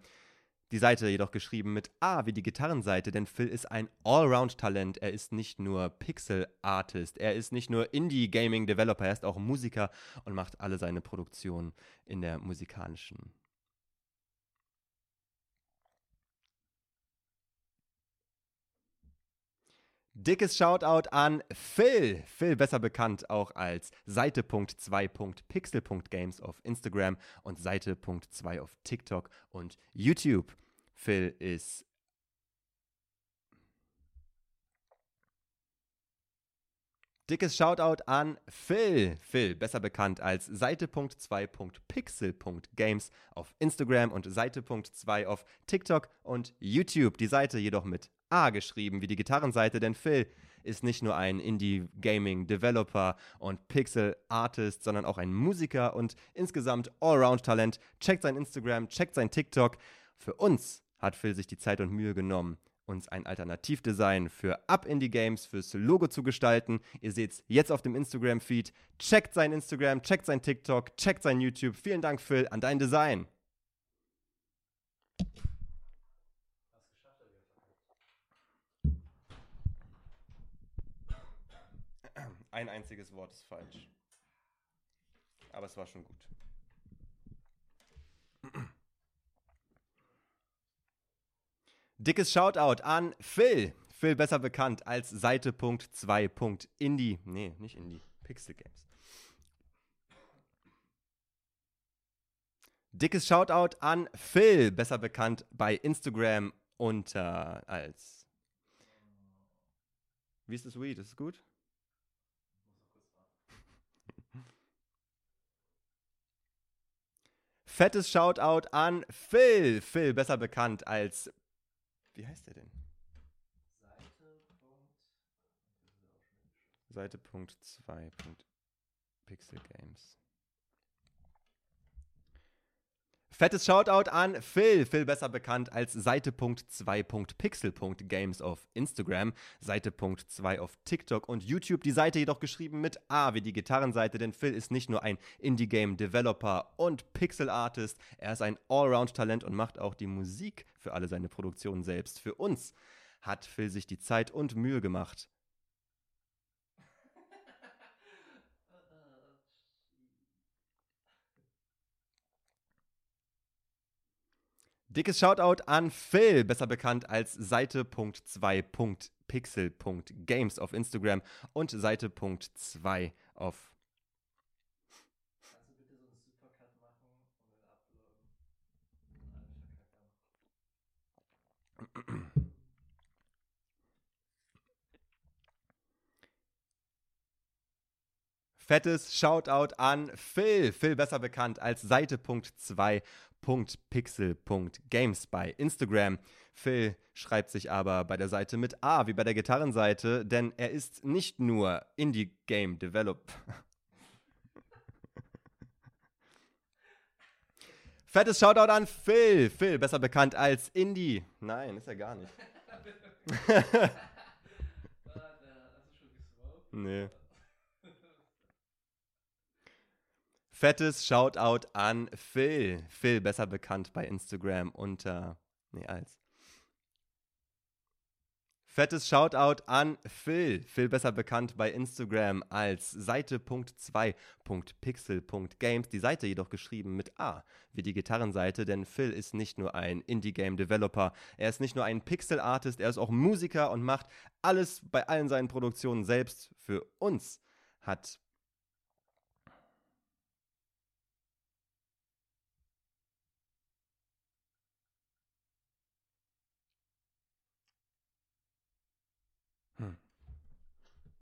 Die Seite jedoch geschrieben mit A wie die Gitarrenseite, denn Phil ist ein Allround-Talent. Er ist nicht nur Pixel-Artist, er ist nicht nur Indie-Gaming-Developer, er ist auch Musiker und macht alle seine Produktionen in der musikalischen Dickes Shoutout an Phil. Phil, besser bekannt auch als Seite.2.pixel.games auf Instagram und Seite.2 auf TikTok und YouTube. Phil ist Dickes Shoutout an Phil. Phil, besser bekannt als Seite.2.pixel.games auf Instagram und Seite.2 auf TikTok und YouTube. Die Seite jedoch mit A geschrieben, wie die Gitarrenseite, denn Phil ist nicht nur ein Indie-Gaming-Developer und Pixel-Artist, sondern auch ein Musiker und insgesamt Allround-Talent. Checkt sein Instagram, checkt sein TikTok. Für uns hat Phil sich die Zeit und Mühe genommen, uns ein Alternativdesign für Up Indie Games fürs Logo zu gestalten. Ihr seht es jetzt auf dem Instagram-Feed. Checkt sein Instagram, checkt sein TikTok, checkt sein YouTube. Vielen Dank, Phil, an dein Design. Ein einziges Wort ist falsch. Aber es war schon gut. Dickes Shoutout an Phil. Phil besser bekannt als Seite.2.indie. Nee, nicht Indie. Pixel Games. Dickes Shoutout an Phil, besser bekannt bei Instagram unter als. Wie ist das Weed? Ist es gut? Fettes Shoutout an Phil. Phil, besser bekannt als. Wie heißt der denn? Seite. Seite.2. Pixel Games. Fettes Shoutout an Phil. Phil besser bekannt als Seite.2.pixel.games auf Instagram, Seite.2 auf TikTok und YouTube. Die Seite jedoch geschrieben mit A wie die Gitarrenseite, denn Phil ist nicht nur ein Indie-Game-Developer und Pixel-Artist, er ist ein Allround-Talent und macht auch die Musik für alle seine Produktionen selbst. Für uns hat Phil sich die Zeit und Mühe gemacht, Dickes Shoutout an Phil, besser bekannt als Seite.2.pixel.games auf Instagram und Seite.2 auf? Fettes Shoutout an Phil. Phil besser bekannt als Seite.2 Pixel.games bei Instagram. Phil schreibt sich aber bei der Seite mit A wie bei der Gitarrenseite, denn er ist nicht nur Indie-Game Developer. Fettes Shoutout an Phil. Phil, besser bekannt als Indie. Nein, ist er gar nicht. nee. Fettes Shoutout an Phil. Phil, besser bekannt bei Instagram unter. Nee, als. Fettes Shoutout an Phil. Phil besser bekannt bei Instagram als Seite.2.pixel.games. Die Seite jedoch geschrieben mit A, wie die Gitarrenseite, denn Phil ist nicht nur ein Indie-Game-Developer, er ist nicht nur ein Pixel-Artist, er ist auch Musiker und macht alles bei allen seinen Produktionen selbst. Für uns hat